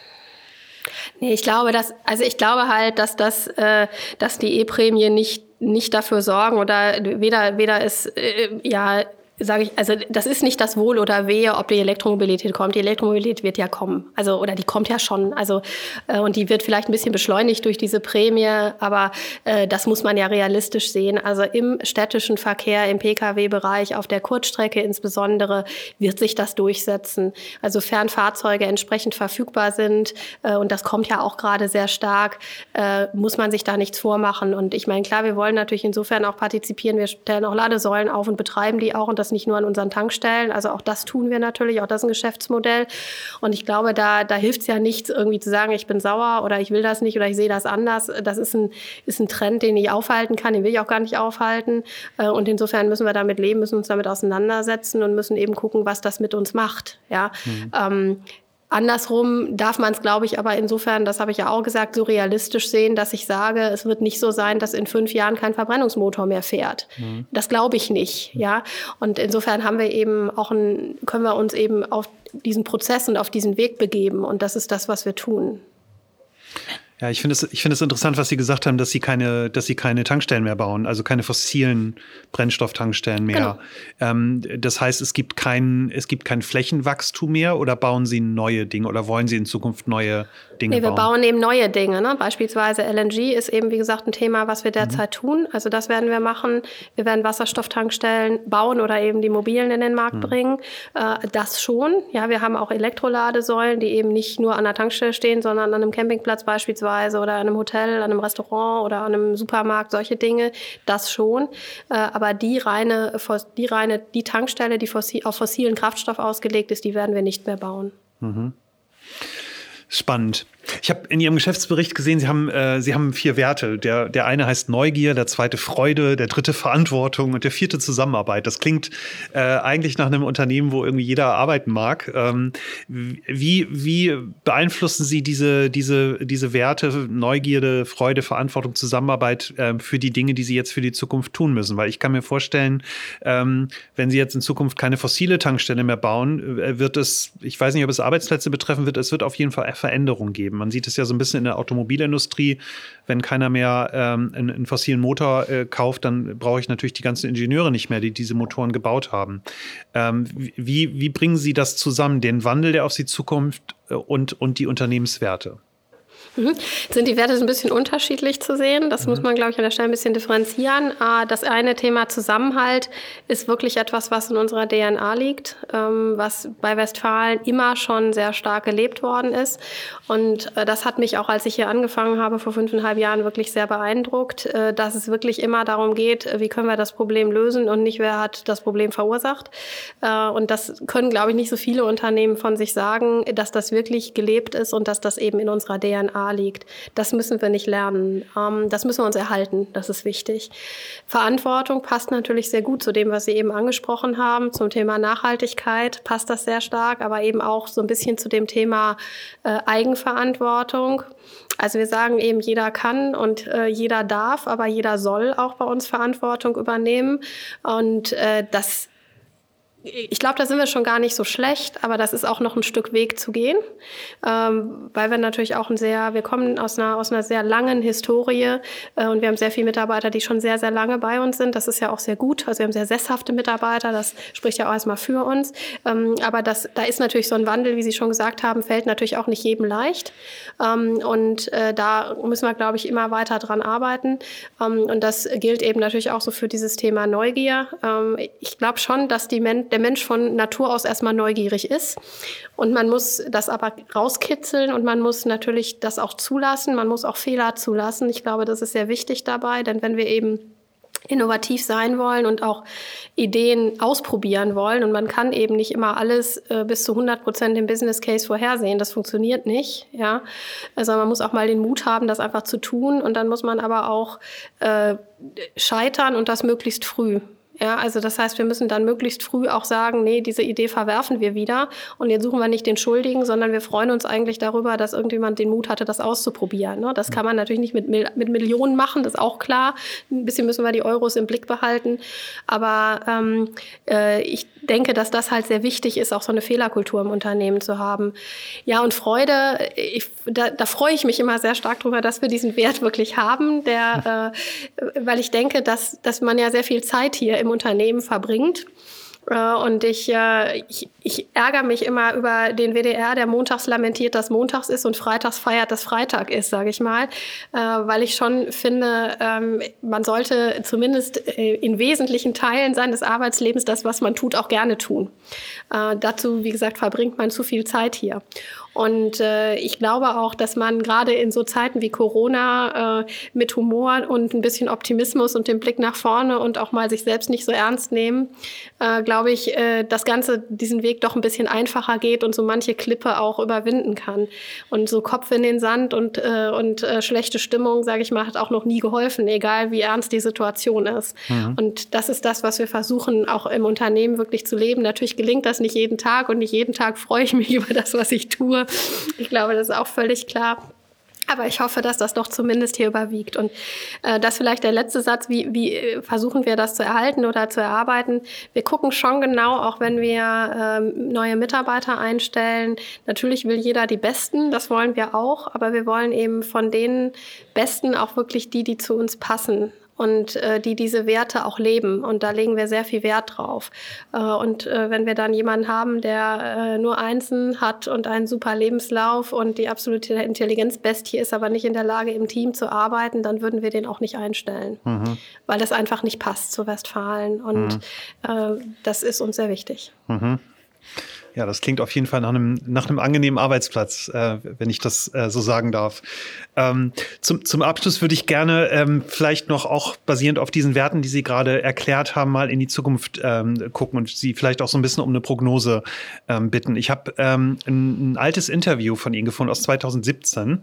Nee, ich glaube, dass, also ich glaube halt, dass das, äh, dass die E-Prämie nicht nicht dafür sorgen oder weder weder ist äh, ja sage ich, also das ist nicht das Wohl oder Wehe, ob die Elektromobilität kommt. Die Elektromobilität wird ja kommen, also oder die kommt ja schon, also äh, und die wird vielleicht ein bisschen beschleunigt durch diese Prämie, aber äh, das muss man ja realistisch sehen. Also im städtischen Verkehr, im Pkw-Bereich, auf der Kurzstrecke insbesondere wird sich das durchsetzen. Also Fernfahrzeuge entsprechend verfügbar sind äh, und das kommt ja auch gerade sehr stark, äh, muss man sich da nichts vormachen. Und ich meine, klar, wir wollen natürlich insofern auch partizipieren. Wir stellen auch Ladesäulen auf und betreiben die auch und das das nicht nur an unseren Tankstellen. Also auch das tun wir natürlich, auch das ist ein Geschäftsmodell. Und ich glaube, da, da hilft es ja nichts, irgendwie zu sagen, ich bin sauer oder ich will das nicht oder ich sehe das anders. Das ist ein, ist ein Trend, den ich aufhalten kann, den will ich auch gar nicht aufhalten. Äh, und insofern müssen wir damit leben, müssen uns damit auseinandersetzen und müssen eben gucken, was das mit uns macht. Ja. Mhm. Ähm, Andersrum darf man es, glaube ich, aber insofern, das habe ich ja auch gesagt, so realistisch sehen, dass ich sage, es wird nicht so sein, dass in fünf Jahren kein Verbrennungsmotor mehr fährt. Mhm. Das glaube ich nicht, ja. Und insofern haben wir eben auch ein, können wir uns eben auf diesen Prozess und auf diesen Weg begeben. Und das ist das, was wir tun. Ja, ich finde es, ich finde es interessant, was Sie gesagt haben, dass Sie keine, dass Sie keine Tankstellen mehr bauen, also keine fossilen Brennstofftankstellen mehr. Genau. Ähm, das heißt, es gibt kein, es gibt kein Flächenwachstum mehr oder bauen Sie neue Dinge oder wollen Sie in Zukunft neue Dinge nee, wir bauen eben neue Dinge. Ne? Beispielsweise LNG ist eben, wie gesagt, ein Thema, was wir derzeit mhm. tun. Also das werden wir machen. Wir werden Wasserstofftankstellen bauen oder eben die mobilen in den Markt mhm. bringen. Äh, das schon. Ja, wir haben auch Elektroladesäulen, die eben nicht nur an der Tankstelle stehen, sondern an einem Campingplatz beispielsweise beispielsweise oder an einem Hotel, an einem Restaurant oder an einem Supermarkt, solche Dinge, das schon. Äh, aber die reine, die reine, die Tankstelle, die auf fossilen Kraftstoff ausgelegt ist, die werden wir nicht mehr bauen. Mhm. Spannend. Ich habe in Ihrem Geschäftsbericht gesehen, Sie haben, äh, Sie haben vier Werte. Der, der eine heißt Neugier, der zweite Freude, der dritte Verantwortung und der vierte Zusammenarbeit. Das klingt äh, eigentlich nach einem Unternehmen, wo irgendwie jeder arbeiten mag. Ähm, wie, wie beeinflussen Sie diese, diese, diese Werte, Neugierde, Freude, Verantwortung, Zusammenarbeit äh, für die Dinge, die Sie jetzt für die Zukunft tun müssen? Weil ich kann mir vorstellen, ähm, wenn Sie jetzt in Zukunft keine fossile Tankstelle mehr bauen, äh, wird es, ich weiß nicht, ob es Arbeitsplätze betreffen wird, es wird auf jeden Fall Veränderungen geben. Man sieht es ja so ein bisschen in der Automobilindustrie. Wenn keiner mehr ähm, einen, einen, fossilen Motor äh, kauft, dann brauche ich natürlich die ganzen Ingenieure nicht mehr, die diese Motoren gebaut haben. Ähm, wie, wie bringen Sie das zusammen, den Wandel, der auf Sie zukommt äh, und, und die Unternehmenswerte? Mhm. Sind die Werte ein bisschen unterschiedlich zu sehen? Das mhm. muss man, glaube ich, an der Stelle ein bisschen differenzieren. Ah, das eine Thema Zusammenhalt ist wirklich etwas, was in unserer DNA liegt, ähm, was bei Westfalen immer schon sehr stark gelebt worden ist. Und äh, das hat mich auch, als ich hier angefangen habe, vor fünfeinhalb Jahren wirklich sehr beeindruckt, äh, dass es wirklich immer darum geht, äh, wie können wir das Problem lösen und nicht, wer hat das Problem verursacht. Und das können, glaube ich, nicht so viele Unternehmen von sich sagen, dass das wirklich gelebt ist und dass das eben in unserer DNA liegt. Das müssen wir nicht lernen. Ähm, das müssen wir uns erhalten. Das ist wichtig. Verantwortung passt natürlich sehr gut zu dem, was Sie eben angesprochen haben. Zum Thema Nachhaltigkeit passt das sehr stark, aber eben auch so ein bisschen zu dem Thema äh, Eigenverantwortung. Also wir sagen eben, jeder kann und äh, jeder darf, aber jeder soll auch bei uns Verantwortung übernehmen. Und äh, das ich glaube, da sind wir schon gar nicht so schlecht, aber das ist auch noch ein Stück Weg zu gehen, ähm, weil wir natürlich auch ein sehr, wir kommen aus einer, aus einer sehr langen Historie äh, und wir haben sehr viele Mitarbeiter, die schon sehr, sehr lange bei uns sind. Das ist ja auch sehr gut. Also wir haben sehr sesshafte Mitarbeiter, das spricht ja auch erstmal für uns. Ähm, aber das, da ist natürlich so ein Wandel, wie Sie schon gesagt haben, fällt natürlich auch nicht jedem leicht. Ähm, und äh, da müssen wir, glaube ich, immer weiter dran arbeiten. Ähm, und das gilt eben natürlich auch so für dieses Thema Neugier. Ähm, ich glaube schon, dass die Men der Mensch von Natur aus erstmal neugierig ist. Und man muss das aber rauskitzeln und man muss natürlich das auch zulassen. Man muss auch Fehler zulassen. Ich glaube, das ist sehr wichtig dabei, denn wenn wir eben innovativ sein wollen und auch Ideen ausprobieren wollen. Und man kann eben nicht immer alles äh, bis zu 100 Prozent im Business Case vorhersehen. Das funktioniert nicht. Ja, also man muss auch mal den Mut haben, das einfach zu tun. Und dann muss man aber auch äh, scheitern und das möglichst früh. Ja, also das heißt, wir müssen dann möglichst früh auch sagen, nee, diese Idee verwerfen wir wieder und jetzt suchen wir nicht den Schuldigen, sondern wir freuen uns eigentlich darüber, dass irgendjemand den Mut hatte, das auszuprobieren. Ne? Das kann man natürlich nicht mit, mit Millionen machen, das ist auch klar. Ein bisschen müssen wir die Euros im Blick behalten. Aber ähm, äh, ich denke, dass das halt sehr wichtig ist, auch so eine Fehlerkultur im Unternehmen zu haben. Ja, und Freude, ich, da, da freue ich mich immer sehr stark drüber, dass wir diesen Wert wirklich haben, der, äh, weil ich denke, dass, dass man ja sehr viel Zeit hier im Unternehmen verbringt. Äh, und ich, äh, ich, ich ärgere mich immer über den WDR, der montags lamentiert, dass montags ist und freitags feiert, dass Freitag ist, sage ich mal. Äh, weil ich schon finde, ähm, man sollte zumindest in wesentlichen Teilen seines Arbeitslebens das, was man tut, auch gerne tun. Dazu, wie gesagt, verbringt man zu viel Zeit hier. Und äh, ich glaube auch, dass man gerade in so Zeiten wie Corona äh, mit Humor und ein bisschen Optimismus und dem Blick nach vorne und auch mal sich selbst nicht so ernst nehmen, äh, glaube ich, äh, das Ganze diesen Weg doch ein bisschen einfacher geht und so manche Klippe auch überwinden kann. Und so Kopf in den Sand und, äh, und äh, schlechte Stimmung, sage ich mal, hat auch noch nie geholfen, egal wie ernst die Situation ist. Mhm. Und das ist das, was wir versuchen, auch im Unternehmen wirklich zu leben. Natürlich gelingt das nicht jeden Tag und nicht jeden Tag freue ich mich über das, was ich tue. Ich glaube, das ist auch völlig klar. Aber ich hoffe, dass das doch zumindest hier überwiegt. Und äh, das vielleicht der letzte Satz, wie, wie äh, versuchen wir das zu erhalten oder zu erarbeiten? Wir gucken schon genau, auch wenn wir ähm, neue Mitarbeiter einstellen. Natürlich will jeder die Besten, das wollen wir auch, aber wir wollen eben von den Besten auch wirklich die, die zu uns passen und äh, die diese Werte auch leben. Und da legen wir sehr viel Wert drauf. Äh, und äh, wenn wir dann jemanden haben, der äh, nur Einsen hat und einen super Lebenslauf und die absolute Intelligenzbestie ist, aber nicht in der Lage, im Team zu arbeiten, dann würden wir den auch nicht einstellen, mhm. weil das einfach nicht passt zu Westfalen. Und mhm. Äh, das ist uns sehr wichtig. Mhm. Ja, das klingt auf jeden Fall nach einem, nach einem angenehmen Arbeitsplatz, äh, wenn ich das äh, so sagen darf. Ähm, zum, zum Abschluss würde ich gerne ähm, vielleicht noch auch basierend auf diesen Werten, die Sie gerade erklärt haben, mal in die Zukunft ähm, gucken und Sie vielleicht auch so ein bisschen um eine Prognose ähm, bitten. Ich habe ähm, ein, ein altes Interview von Ihnen gefunden aus 2017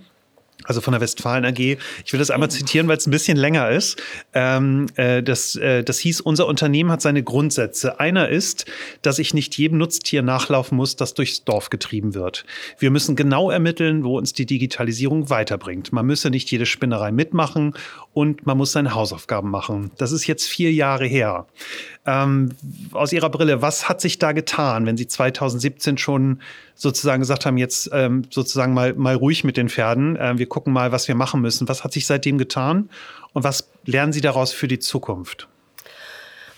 also von der Westfalen AG. Ich will das einmal zitieren, weil es ein bisschen länger ist. Ähm, äh, das, äh, das hieß, unser Unternehmen hat seine Grundsätze. Einer ist, dass ich nicht jedem Nutztier nachlaufen muss, das durchs Dorf getrieben wird. Wir müssen genau ermitteln, wo uns die Digitalisierung weiterbringt. Man müsse nicht jede Spinnerei mitmachen und man muss seine Hausaufgaben machen. Das ist jetzt vier Jahre her. Ähm, aus Ihrer Brille, was hat sich da getan, wenn Sie 2017 schon sozusagen gesagt haben, jetzt ähm, sozusagen mal, mal ruhig mit den Pferden, äh, wir gucken mal, was wir machen müssen. Was hat sich seitdem getan und was lernen Sie daraus für die Zukunft?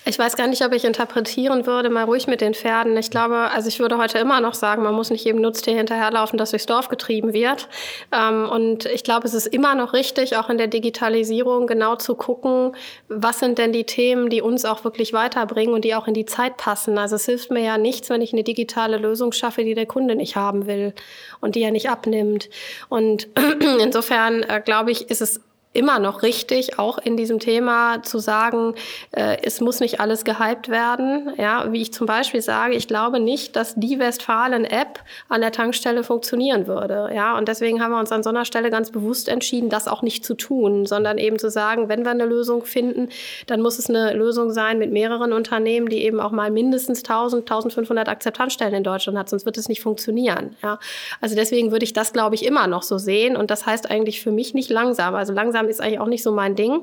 Ich weiß gar nicht, ob ich interpretieren würde, mal ruhig mit den Pferden. Ich glaube, also ich würde heute immer noch sagen, man muss nicht jedem Nutztier hinterherlaufen, das durchs Dorf getrieben wird. Ähm, und ich glaube, es ist immer noch richtig, auch in der Digitalisierung genau zu gucken, was sind denn die Themen, die uns auch wirklich weiterbringen und die auch in die Zeit passen. Also es hilft mir ja nichts, wenn ich eine digitale Lösung schaffe, die der Kunde nicht haben will und die er nicht abnimmt. Und insofern, äh, glaube ich, ist es immer noch richtig, auch in diesem Thema zu sagen, äh, es muss nicht alles gehypt werden. Ja, wie ich zum Beispiel sage, ich glaube nicht, dass die Westfalen-App an der Tankstelle funktionieren würde. Ja, und deswegen haben wir uns an so einer Stelle ganz bewusst entschieden, das auch nicht zu tun, sondern eben zu sagen, wenn wir eine Lösung finden, dann muss es eine Lösung sein mit mehreren Unternehmen, die eben auch mal mindestens 1000, 1500 Akzeptanzstellen in Deutschland hat, sonst wird es nicht funktionieren. Ja, also deswegen würde ich das, glaube ich, immer noch so sehen. Und das heißt eigentlich für mich nicht langsam. Also langsam ist eigentlich auch nicht so mein Ding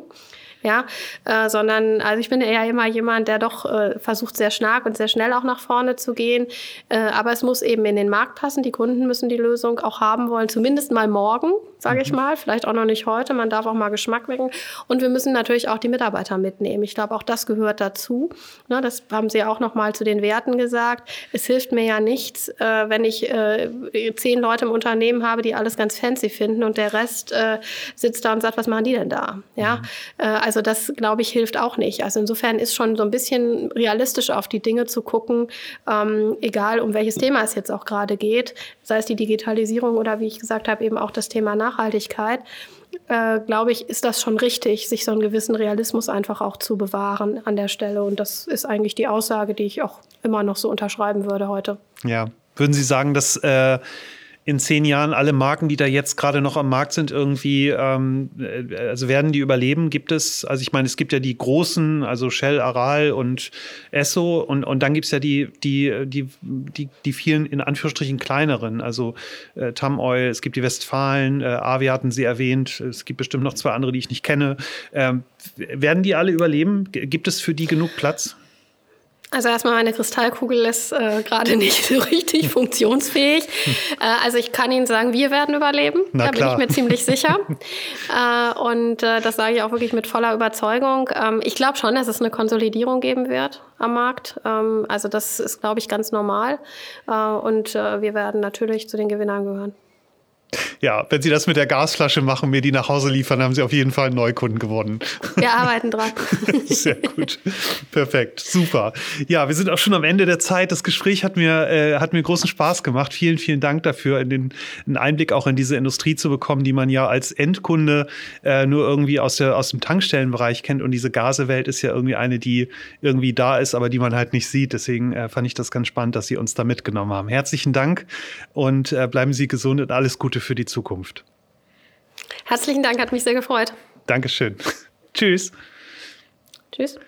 ja, äh, sondern also ich bin eher immer jemand, der doch äh, versucht sehr stark und sehr schnell auch nach vorne zu gehen, äh, aber es muss eben in den Markt passen. Die Kunden müssen die Lösung auch haben wollen, zumindest mal morgen, sage mhm. ich mal, vielleicht auch noch nicht heute. Man darf auch mal Geschmack wecken und wir müssen natürlich auch die Mitarbeiter mitnehmen. Ich glaube, auch das gehört dazu. Ne, das haben Sie auch noch mal zu den Werten gesagt. Es hilft mir ja nichts, äh, wenn ich äh, zehn Leute im Unternehmen habe, die alles ganz fancy finden und der Rest äh, sitzt da und sagt, was machen die denn da? Ja, mhm. also also das, glaube ich, hilft auch nicht. Also insofern ist schon so ein bisschen realistisch auf die Dinge zu gucken, ähm, egal um welches Thema es jetzt auch gerade geht, sei es die Digitalisierung oder wie ich gesagt habe, eben auch das Thema Nachhaltigkeit. Äh, glaube ich, ist das schon richtig, sich so einen gewissen Realismus einfach auch zu bewahren an der Stelle. Und das ist eigentlich die Aussage, die ich auch immer noch so unterschreiben würde heute. Ja, würden Sie sagen, dass äh in zehn Jahren alle Marken, die da jetzt gerade noch am Markt sind, irgendwie, ähm, äh, also werden die überleben? Gibt es, also ich meine, es gibt ja die großen, also Shell, Aral und Esso und, und dann gibt es ja die, die, die, die, die vielen in Anführungsstrichen kleineren, also äh, Tam Oil, es gibt die Westfalen, äh, Avi hatten Sie erwähnt, es gibt bestimmt noch zwei andere, die ich nicht kenne. Ähm, werden die alle überleben? Gibt es für die genug Platz? Also erstmal meine Kristallkugel ist äh, gerade nicht so richtig funktionsfähig. Äh, also ich kann Ihnen sagen, wir werden überleben. Na da klar. bin ich mir ziemlich sicher. äh, und äh, das sage ich auch wirklich mit voller Überzeugung. Ähm, ich glaube schon, dass es eine Konsolidierung geben wird am Markt. Ähm, also das ist, glaube ich, ganz normal. Äh, und äh, wir werden natürlich zu den Gewinnern gehören. Ja, wenn Sie das mit der Gasflasche machen, mir die nach Hause liefern, haben Sie auf jeden Fall einen Neukunden gewonnen. Wir arbeiten dran. Sehr gut. Perfekt. Super. Ja, wir sind auch schon am Ende der Zeit. Das Gespräch hat mir, äh, hat mir großen Spaß gemacht. Vielen, vielen Dank dafür, in den, einen Einblick auch in diese Industrie zu bekommen, die man ja als Endkunde äh, nur irgendwie aus, der, aus dem Tankstellenbereich kennt. Und diese Gasewelt ist ja irgendwie eine, die irgendwie da ist, aber die man halt nicht sieht. Deswegen äh, fand ich das ganz spannend, dass Sie uns da mitgenommen haben. Herzlichen Dank und äh, bleiben Sie gesund und alles Gute für die Zukunft. Herzlichen Dank, hat mich sehr gefreut. Dankeschön. Tschüss. Tschüss.